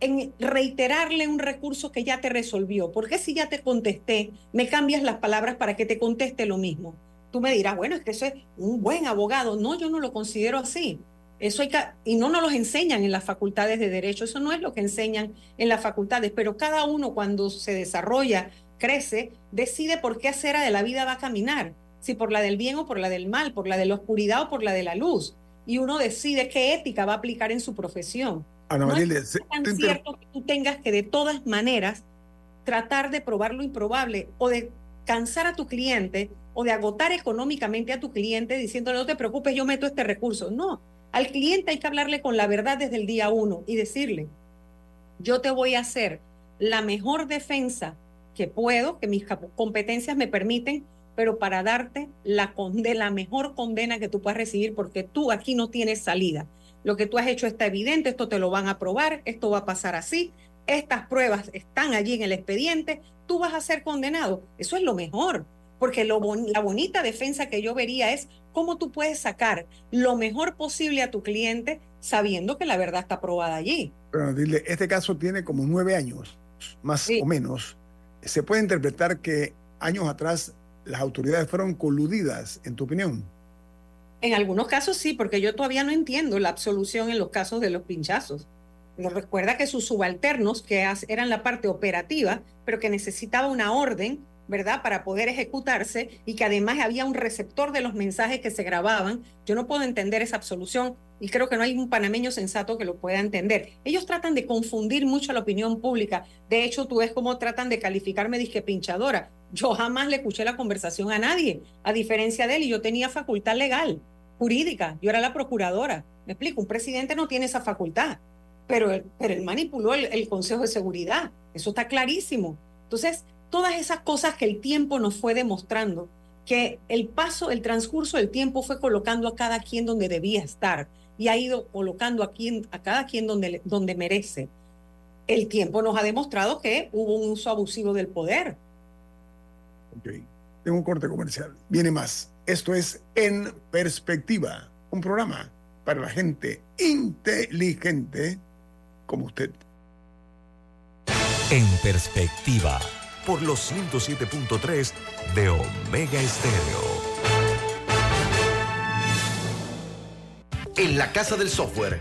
en reiterarle un recurso que ya te resolvió? ¿Por qué si ya te contesté, me cambias las palabras para que te conteste lo mismo? Tú me dirás, bueno, es que eso es un buen abogado. No, yo no lo considero así. Eso hay y no nos los enseñan en las facultades de derecho, eso no es lo que enseñan en las facultades, pero cada uno cuando se desarrolla, crece, decide por qué acera de la vida va a caminar, si por la del bien o por la del mal, por la de la oscuridad o por la de la luz. Y uno decide qué ética va a aplicar en su profesión. no es tan cierto que tú tengas que de todas maneras tratar de probar lo improbable o de cansar a tu cliente o de agotar económicamente a tu cliente diciéndole no te preocupes, yo meto este recurso. No, al cliente hay que hablarle con la verdad desde el día uno y decirle, yo te voy a hacer la mejor defensa que puedo, que mis competencias me permiten, pero para darte la, la mejor condena que tú puedas recibir, porque tú aquí no tienes salida. Lo que tú has hecho está evidente, esto te lo van a probar, esto va a pasar así, estas pruebas están allí en el expediente, tú vas a ser condenado. Eso es lo mejor, porque lo la bonita defensa que yo vería es cómo tú puedes sacar lo mejor posible a tu cliente sabiendo que la verdad está probada allí. Pero dile, este caso tiene como nueve años, más o menos. ¿Se puede interpretar que años atrás las autoridades fueron coludidas, en tu opinión? En algunos casos sí, porque yo todavía no entiendo la absolución en los casos de los pinchazos. recuerda que sus subalternos, que eran la parte operativa, pero que necesitaba una orden, ¿verdad? Para poder ejecutarse y que además había un receptor de los mensajes que se grababan. Yo no puedo entender esa absolución y creo que no hay un panameño sensato que lo pueda entender. Ellos tratan de confundir mucho a la opinión pública. De hecho, tú ves cómo tratan de calificarme disque pinchadora. Yo jamás le escuché la conversación a nadie, a diferencia de él, y yo tenía facultad legal, jurídica, yo era la procuradora. Me explico, un presidente no tiene esa facultad, pero pero él manipuló el, el Consejo de Seguridad. Eso está clarísimo. Entonces, todas esas cosas que el tiempo nos fue demostrando, que el paso, el transcurso del tiempo fue colocando a cada quien donde debía estar y ha ido colocando a, quien, a cada quien donde, donde merece. El tiempo nos ha demostrado que hubo un uso abusivo del poder. Ok, tengo un corte comercial. Viene más. Esto es En Perspectiva, un programa para la gente inteligente como usted. En Perspectiva, por los 107.3 de Omega Estéreo. En la Casa del Software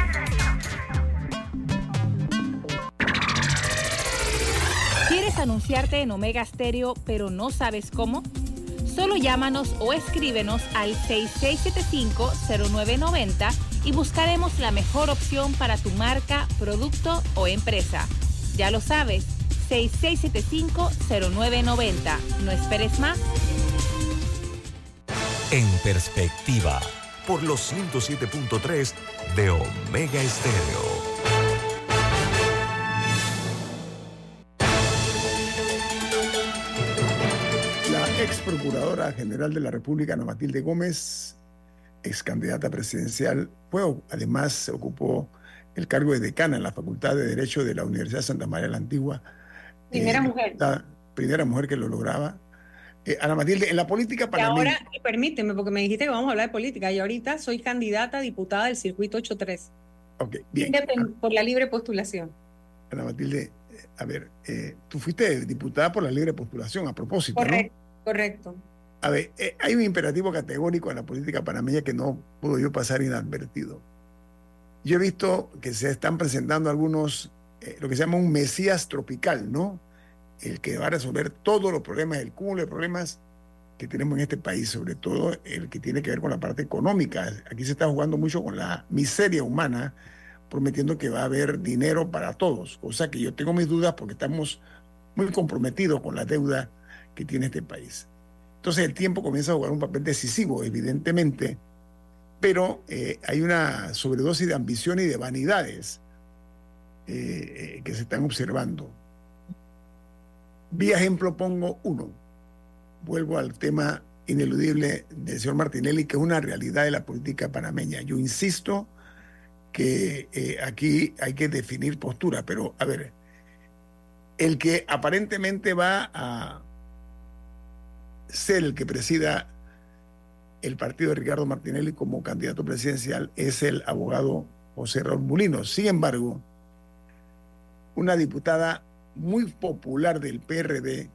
¿Quieres anunciarte en Omega Stereo pero no sabes cómo? Solo llámanos o escríbenos al 6675-0990 y buscaremos la mejor opción para tu marca, producto o empresa. Ya lo sabes, 6675-0990. No esperes más. En Perspectiva, por los 107.3 de Omega Estéreo. Procuradora general de la República, Ana Matilde Gómez, ex candidata presidencial, fue, además ocupó el cargo de decana en la Facultad de Derecho de la Universidad Santa María la Antigua. Primera Eh, mujer. La primera mujer que lo lograba. Eh, Ana Matilde, en la política Y para ahora, y permíteme, porque me dijiste que vamos a hablar de política, y ahorita soy candidata a diputada del circuito 83, Ok, bien. Por la libre postulación. Ana Matilde, eh, a ver, eh, tú fuiste diputada por la libre postulación a propósito, ¿no? Correcto, correcto. A ver, eh, hay un imperativo categórico en la política panameña que no puedo yo pasar inadvertido. Yo he visto que se están presentando algunos, eh, lo que se llama un mesías tropical, ¿no? El que va a resolver todos los problemas, el cúmulo de problemas que tenemos en este país, sobre todo el que tiene que ver con la parte económica. Aquí se está jugando mucho con la miseria humana, prometiendo que va a haber dinero para todos, cosa que yo tengo mis dudas porque estamos muy comprometidos con la deuda que tiene este país. Entonces el tiempo comienza a jugar un papel decisivo, evidentemente, pero eh, hay una sobredosis de ambición y de vanidades eh, eh, que se están observando. Vía ejemplo pongo uno. Vuelvo al tema ineludible del señor Martinelli, que es una realidad de la política panameña. Yo insisto que aquí hay que definir postura, pero a ver, el que aparentemente va a ser el que presida el partido de Ricardo Martinelli como candidato presidencial es el abogado José Raúl Mulino. Sin embargo, una diputada muy popular del PRD,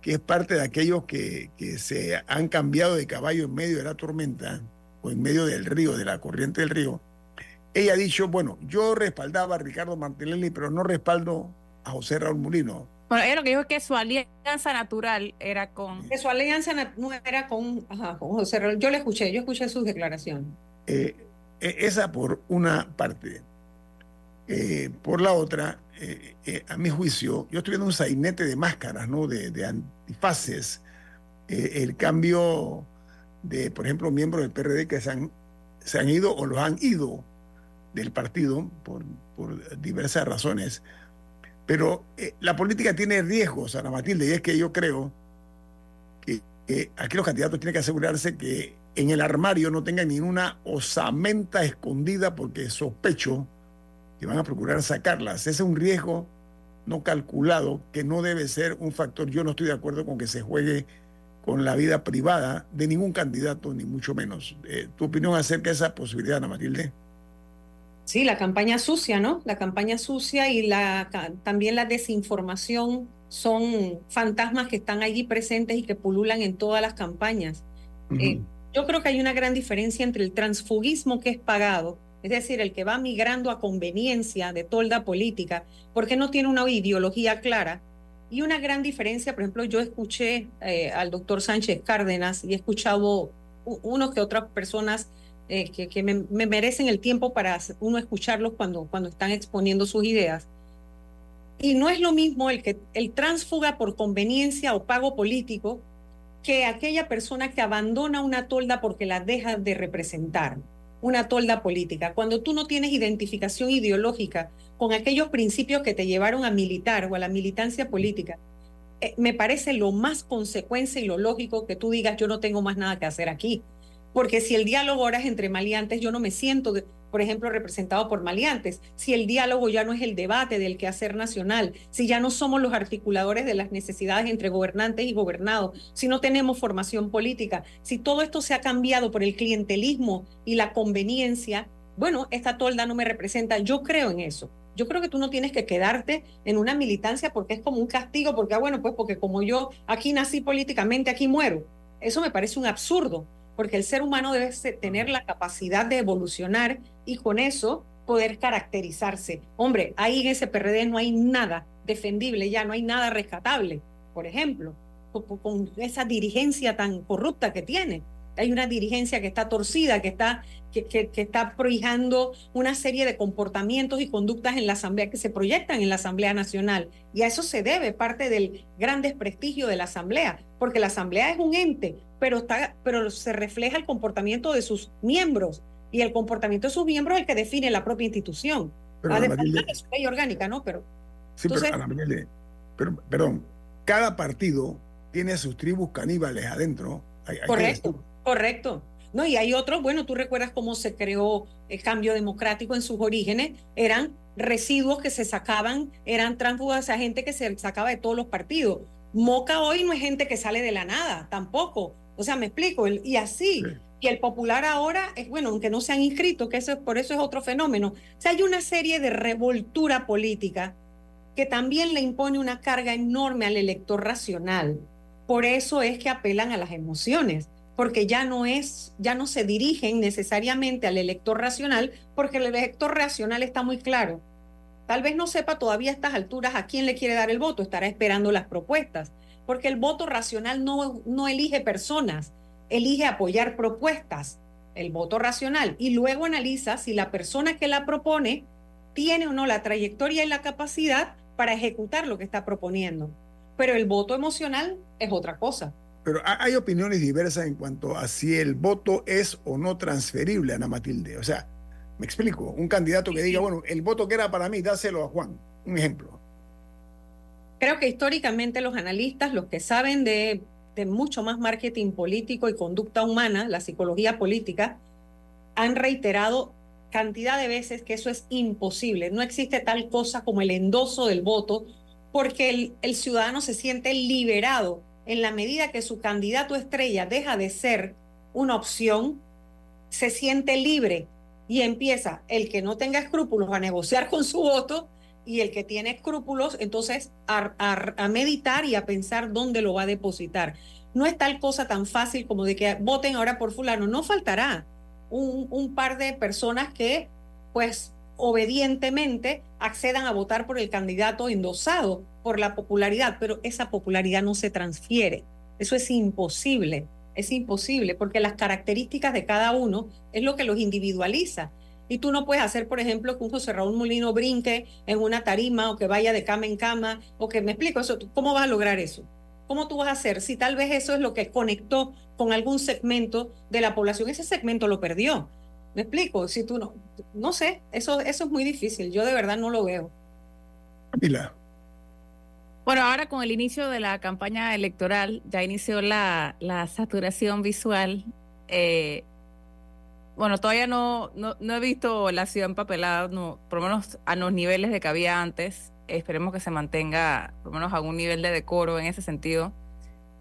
que es parte de aquellos que, que se han cambiado de caballo en medio de la tormenta o en medio del río, de la corriente del río, ella ha dicho, bueno, yo respaldaba a Ricardo Martinelli, pero no respaldo a José Raúl Mulino. Bueno, ella lo que dijo es que su alianza natural era con... Que su alianza no era con, ajá, con José Raúl. Yo le escuché, yo escuché sus declaraciones. Eh, eh, esa por una parte. Eh, por la otra, eh, eh, a mi juicio, yo estoy viendo un sainete de máscaras, ¿no? De, de antifaces. Eh, el cambio de, por ejemplo, miembros del PRD que se han, se han ido o los han ido del partido por, por diversas razones. Pero eh, la política tiene riesgos, Ana Matilde, y es que yo creo que aquí los candidatos tienen que asegurarse que en el armario no tengan ninguna osamenta escondida porque sospecho que van a procurar sacarlas. Ese es un riesgo no calculado que no debe ser un factor. Yo no estoy de acuerdo con que se juegue con la vida privada de ningún candidato, ni mucho menos. Eh, ¿Tu opinión acerca de esa posibilidad, Ana Matilde? Sí, la campaña sucia, ¿no? La campaña sucia y la, también la desinformación son fantasmas que están allí presentes y que pululan en todas las campañas. Eh, yo creo que hay una gran diferencia entre el transfugismo que es pagado, es decir, el que va migrando a conveniencia de tolda política, porque no tiene una ideología clara. Y una gran diferencia, por ejemplo, yo escuché eh, al doctor Sánchez Cárdenas y he escuchado unos que otras personas eh, que, me, merecen el tiempo para uno escucharlos cuando, cuando están exponiendo sus ideas. Y no es lo mismo el que el tránsfuga por conveniencia o pago político que aquella persona que abandona una tolda porque la deja de representar, una tolda política. Cuando tú no tienes identificación ideológica con aquellos principios que te llevaron a militar o a la militancia política, eh, me parece lo más consecuencia y lo lógico que tú digas yo no tengo más nada que hacer aquí. Porque si el diálogo ahora es entre maleantes, yo no me siento, por ejemplo, representado por maleantes. Si el diálogo ya no es el debate del quehacer nacional, si ya no somos los articuladores de las necesidades entre gobernantes y gobernados, si no tenemos formación política, si todo esto se ha cambiado por el clientelismo y la conveniencia, bueno, esta tolda no me representa. Yo creo en eso. Yo creo que tú no tienes que quedarte en una militancia porque es como un castigo, porque, ah, bueno, pues porque como yo aquí nací políticamente, aquí muero. Eso me parece un absurdo porque el ser humano debe tener la capacidad de evolucionar y con eso poder caracterizarse. Hombre, ahí en ese PRD no hay nada defendible, ya no hay nada rescatable, por ejemplo, con, esa dirigencia tan corrupta que tiene. Hay una dirigencia que está torcida, que está, que, que, está prohijando una serie de comportamientos y conductas en la Asamblea que se proyectan en la Asamblea Nacional. Y a eso se debe parte del gran desprestigio de la Asamblea, porque la Asamblea es un ente pero, está, pero se refleja el comportamiento de sus miembros y el comportamiento de sus miembros es el que define la propia institución. Pero Además de su ley orgánica, ¿no? Pero, sí, pero, perdón, cada partido tiene sus tribus caníbales adentro. correcto, correcto. No, y hay otros, bueno, tú recuerdas cómo se creó el cambio democrático en sus orígenes, eran residuos que se sacaban, eran tránsfugas, a gente que se sacaba de todos los partidos. Moca hoy no es gente que sale de la nada, tampoco. O sea, me explico, y así. Y el popular ahora es, bueno, aunque no se han inscrito, que eso, por eso es otro fenómeno. O sea, hay una serie de revoltura política que también le impone una carga enorme al elector racional. Por eso es que apelan a las emociones, porque ya no es, ya no se dirigen necesariamente al elector racional, porque el elector racional está muy claro. Tal vez no sepa todavía a estas alturas a quién le quiere dar el voto, estará esperando las propuestas porque el voto racional no, no elige personas, elige apoyar propuestas, el voto racional, y luego analiza si la persona que la propone tiene o no la trayectoria y la capacidad para ejecutar lo que está proponiendo. Pero el voto emocional es otra cosa. Pero hay opiniones diversas en cuanto a si el voto es o no transferible, Ana Matilde. O sea, me explico, un candidato que diga, bueno, el voto que era para mí, dáselo a Juan. Un ejemplo. Creo que históricamente los analistas, los que saben de, mucho más marketing político y conducta humana, la psicología política, han reiterado cantidad de veces que eso es imposible. No existe tal cosa como el endoso del voto, porque el, el, ciudadano se siente liberado en la medida que su candidato estrella deja de ser una opción, se siente libre y empieza el que no tenga escrúpulos a negociar con su voto y el que tiene escrúpulos, entonces a, meditar y a pensar dónde lo va a depositar. No es tal cosa tan fácil como de que voten ahora por fulano, no faltará un, un par de personas que pues obedientemente accedan a votar por el candidato endosado por la popularidad, pero esa popularidad no se transfiere. Eso es imposible, es imposible, porque las características de cada uno es lo que los individualiza. Y tú no puedes hacer, por ejemplo, que un José Raúl Molino brinque en una tarima o que vaya de cama en cama o que me explico eso. ¿Cómo vas a lograr eso? ¿Cómo tú vas a hacer? Si tal vez eso es lo que conectó con algún segmento de la población, ese segmento lo perdió. ¿Me explico? Si tú no, no sé, eso, eso es muy difícil. Yo de verdad no lo veo. Mira. Bueno, ahora con el inicio de la campaña electoral, ya inició la, la saturación visual. Eh, bueno, todavía no, no, he visto la ciudad empapelada, no, por lo menos a los niveles de que había antes. Esperemos que se mantenga por lo menos algún nivel de decoro en ese sentido.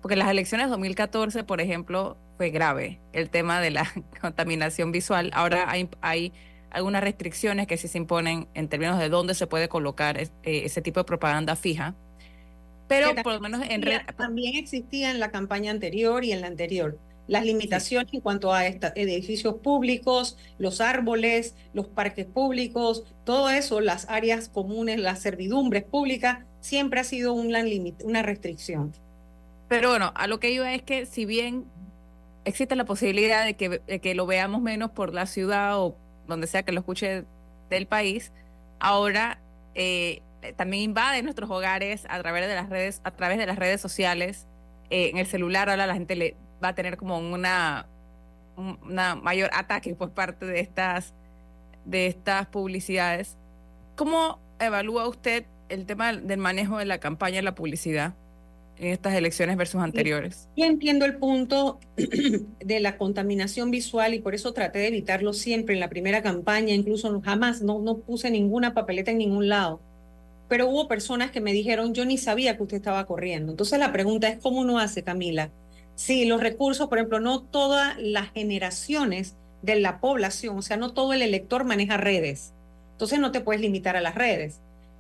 Porque las elecciones 2014, por ejemplo, fue grave el tema de la contaminación visual. Ahora hay, hay algunas restricciones que sí se imponen en términos de dónde se puede colocar eh, ese tipo de propaganda fija. Pero por lo menos en También existía en la campaña anterior y en la anterior las limitaciones en cuanto a edificios públicos, los árboles, los parques públicos, todo eso, las áreas comunes, las servidumbres públicas, siempre ha sido una, una restricción. Pero bueno, a lo que iba es que si bien existe la posibilidad de que, que lo veamos menos por la ciudad o donde sea que lo escuche del país, ahora eh, también invade nuestros hogares a través de las redes, a través de las redes sociales, eh, en el celular, ahora la gente le va a tener como una, una mayor ataque por parte de estas, de estas publicidades. ¿Cómo evalúa usted el tema del manejo de la campaña de la publicidad en estas elecciones versus anteriores? Yo entiendo el punto de la contaminación visual y por eso traté de evitarlo siempre en la primera campaña, incluso jamás no, no puse ninguna papeleta en ningún lado. Pero hubo personas que me dijeron, yo ni sabía que usted estaba corriendo. Entonces la pregunta es, ¿cómo uno hace, Camila? Si los recursos, por ejemplo, no todas las generaciones de la población, o sea, no todo el elector maneja redes. Entonces no te puedes limitar a las redes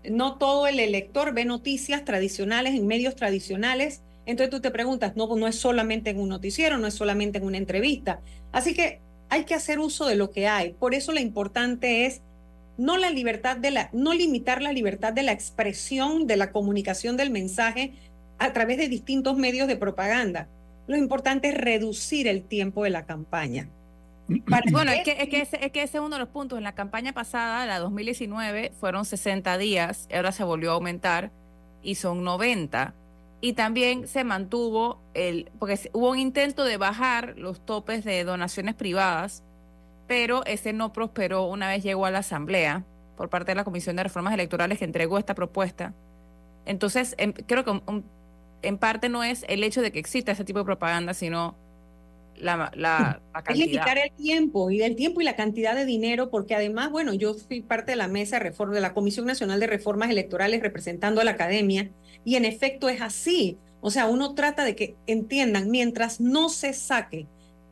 no todo el elector ve noticias tradicionales en medios tradicionales. Entonces tú te preguntas, no, no es solamente en un noticiero, no es solamente en una entrevista. Así que hay que hacer uso de lo que hay. Por eso lo importante es no la libertad de la, no limitar la libertad de la expresión, de la comunicación del mensaje a través de distintos medios de propaganda. Lo importante es reducir el tiempo de la campaña bueno, es que, es, que ese, es que ese es uno de los puntos. En la campaña pasada, la 2019, fueron 60 días, ahora se volvió a aumentar y son 90. Y también se mantuvo el, porque hubo un intento de bajar los topes de donaciones privadas, pero ese no prosperó una vez llegó a la Asamblea por parte de la Comisión de Reformas Electorales que entregó esta propuesta. Entonces, creo que en parte no es el hecho de que exista ese tipo de propaganda, sino la, la, Es limitar el tiempo y el tiempo y la cantidad de dinero, porque además, bueno, yo fui parte de la mesa de la Comisión Nacional de Reformas Electorales representando a la academia, y en efecto es así. O sea, uno trata de que entiendan, mientras no se saque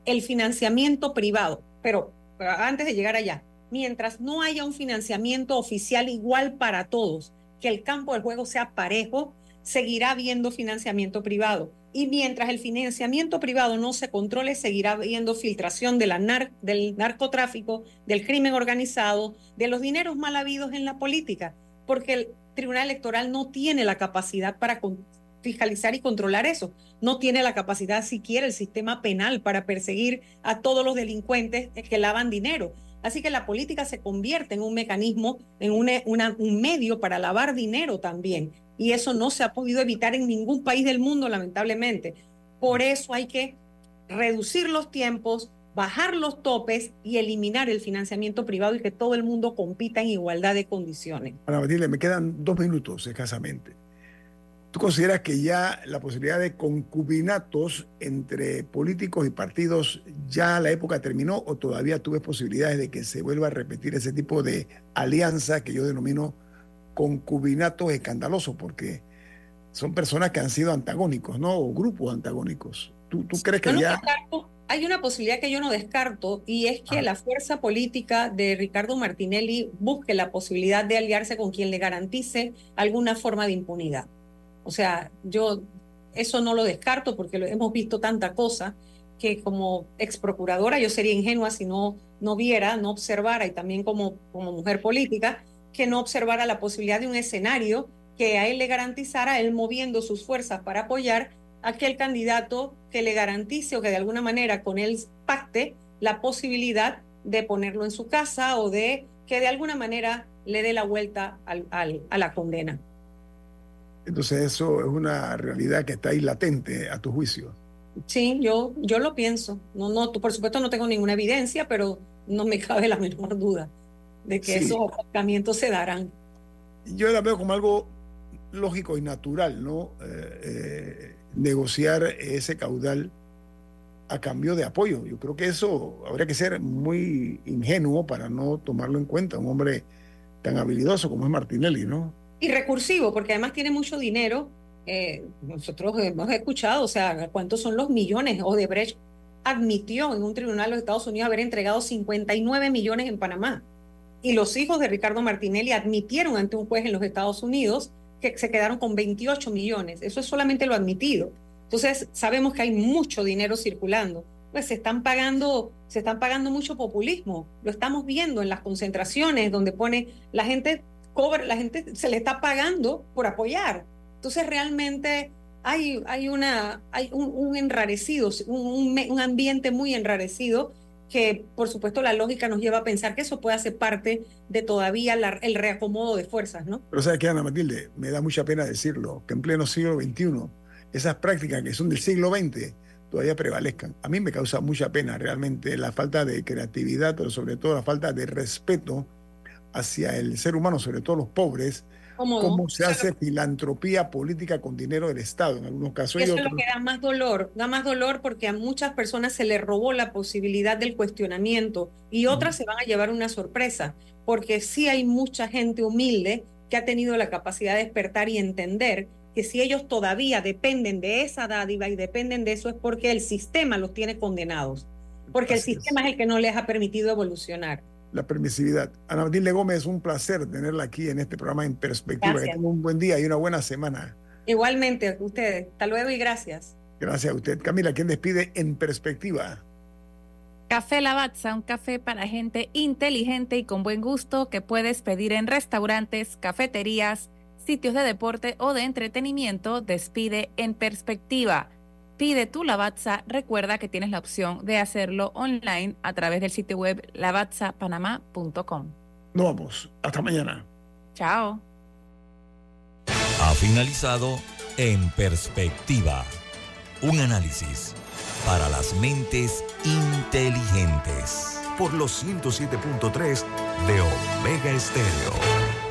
el financiamiento privado, pero, pero antes de llegar allá, mientras no haya un financiamiento oficial igual para todos, que el campo del juego sea parejo, seguirá habiendo financiamiento privado y mientras el financiamiento privado no se controle, seguirá habiendo filtración del narcotráfico, del crimen organizado, de los dineros mal habidos en la política, porque el Tribunal Electoral no tiene la capacidad para fiscalizar y controlar eso. No tiene la capacidad siquiera el sistema penal para perseguir a todos los delincuentes que lavan dinero. Así que la política se convierte en un mecanismo, en un medio para lavar dinero también y eso no se ha podido evitar en ningún país del mundo, lamentablemente. Por eso hay que reducir los tiempos, bajar los topes y eliminar el financiamiento privado y que todo el mundo compita en igualdad de condiciones. Para Matilde, me quedan dos minutos escasamente. ¿Tú consideras que ya la posibilidad de concubinatos entre políticos y partidos ya la época terminó o todavía tuve posibilidades de que se vuelva a repetir ese tipo de alianza que yo denomino concubinatos escandalosos, porque son personas que han sido antagónicos, ¿no? O grupos antagónicos. ¿Tú, tú crees que ya... hay una posibilidad que yo no descarto y es que ah. la fuerza política de Ricardo Martinelli busque la posibilidad de aliarse con quien le garantice alguna forma de impunidad. O sea, yo eso no lo descarto porque lo, hemos visto tanta cosa que como ex procuradora yo sería ingenua si no, no viera, no observara y también como, como mujer política que no observara la posibilidad de un escenario que a él le garantizara, él moviendo sus fuerzas para apoyar a aquel candidato que le garantice o que de alguna manera con él pacte la posibilidad de ponerlo en su casa o de que de alguna manera le dé la vuelta al, a la condena. Entonces eso es una realidad que está ahí latente a tu juicio. Sí, yo, yo lo pienso. No, no, por supuesto no tengo ninguna evidencia, pero no me cabe la menor duda de que esos acercamientos se darán. Yo la veo como algo lógico y natural, ¿no? Eh, eh, negociar ese caudal a cambio de apoyo. Yo creo que eso habría que ser muy ingenuo para no tomarlo en cuenta. Un hombre tan habilidoso como es Martinelli, ¿no? Y recursivo, porque además tiene mucho dinero. Eh, nosotros hemos escuchado, o sea, cuántos son los millones. Odebrecht admitió en un tribunal de los Estados Unidos haber entregado 59 millones en Panamá y los hijos de Ricardo Martinelli admitieron ante un juez en los Estados Unidos que se quedaron con 28 millones. Eso es solamente lo admitido. Entonces, sabemos que hay mucho dinero circulando. pues se están pagando, se están pagando mucho populismo. Lo estamos viendo en las concentraciones donde pone la gente cobra, la gente se le está pagando por apoyar. Entonces realmente hay, hay una, hay un, enrarecido, un, un, ambiente muy enrarecido que por supuesto la lógica nos lleva a pensar que eso puede ser parte de todavía el reacomodo de fuerzas, ¿no? Pero ¿sabes qué, Ana Matilde? Me da mucha pena decirlo, que en pleno siglo XXI, esas prácticas que son del siglo XX todavía prevalezcan. A mí me causa mucha pena realmente la falta de creatividad, pero sobre todo la falta de respeto hacia el ser humano, sobre todo los pobres, cómo se hace filantropía política con dinero del Estado en algunos casos. Eso es lo que da más dolor, da más dolor porque a muchas personas se les robó la posibilidad del cuestionamiento y otras se van a llevar una sorpresa, porque sí hay mucha gente humilde que ha tenido la capacidad de despertar y entender que si ellos todavía dependen de esa dádiva y dependen de eso es porque el sistema los tiene condenados, porque el sistema es el que no les ha permitido evolucionar la permisividad. Ana Matilde Gómez, un placer tenerla aquí en este programa en perspectiva. Que un buen día y una buena semana. Igualmente, ustedes. Hasta luego y gracias. Gracias a usted. Camila, ¿quién despide en perspectiva? Café Lavazza, un café para gente inteligente y con buen gusto que puedes pedir en restaurantes, cafeterías, sitios de deporte o de entretenimiento. Despide en perspectiva. Pide tu Lavazza. Recuerda que tienes la opción de hacerlo online a través del sitio web lavazzapanamá.com. Nos vamos. Hasta mañana. Chao. Ha finalizado En Perspectiva. Un análisis para las mentes inteligentes. Por los 107.3 de Omega Estéreo.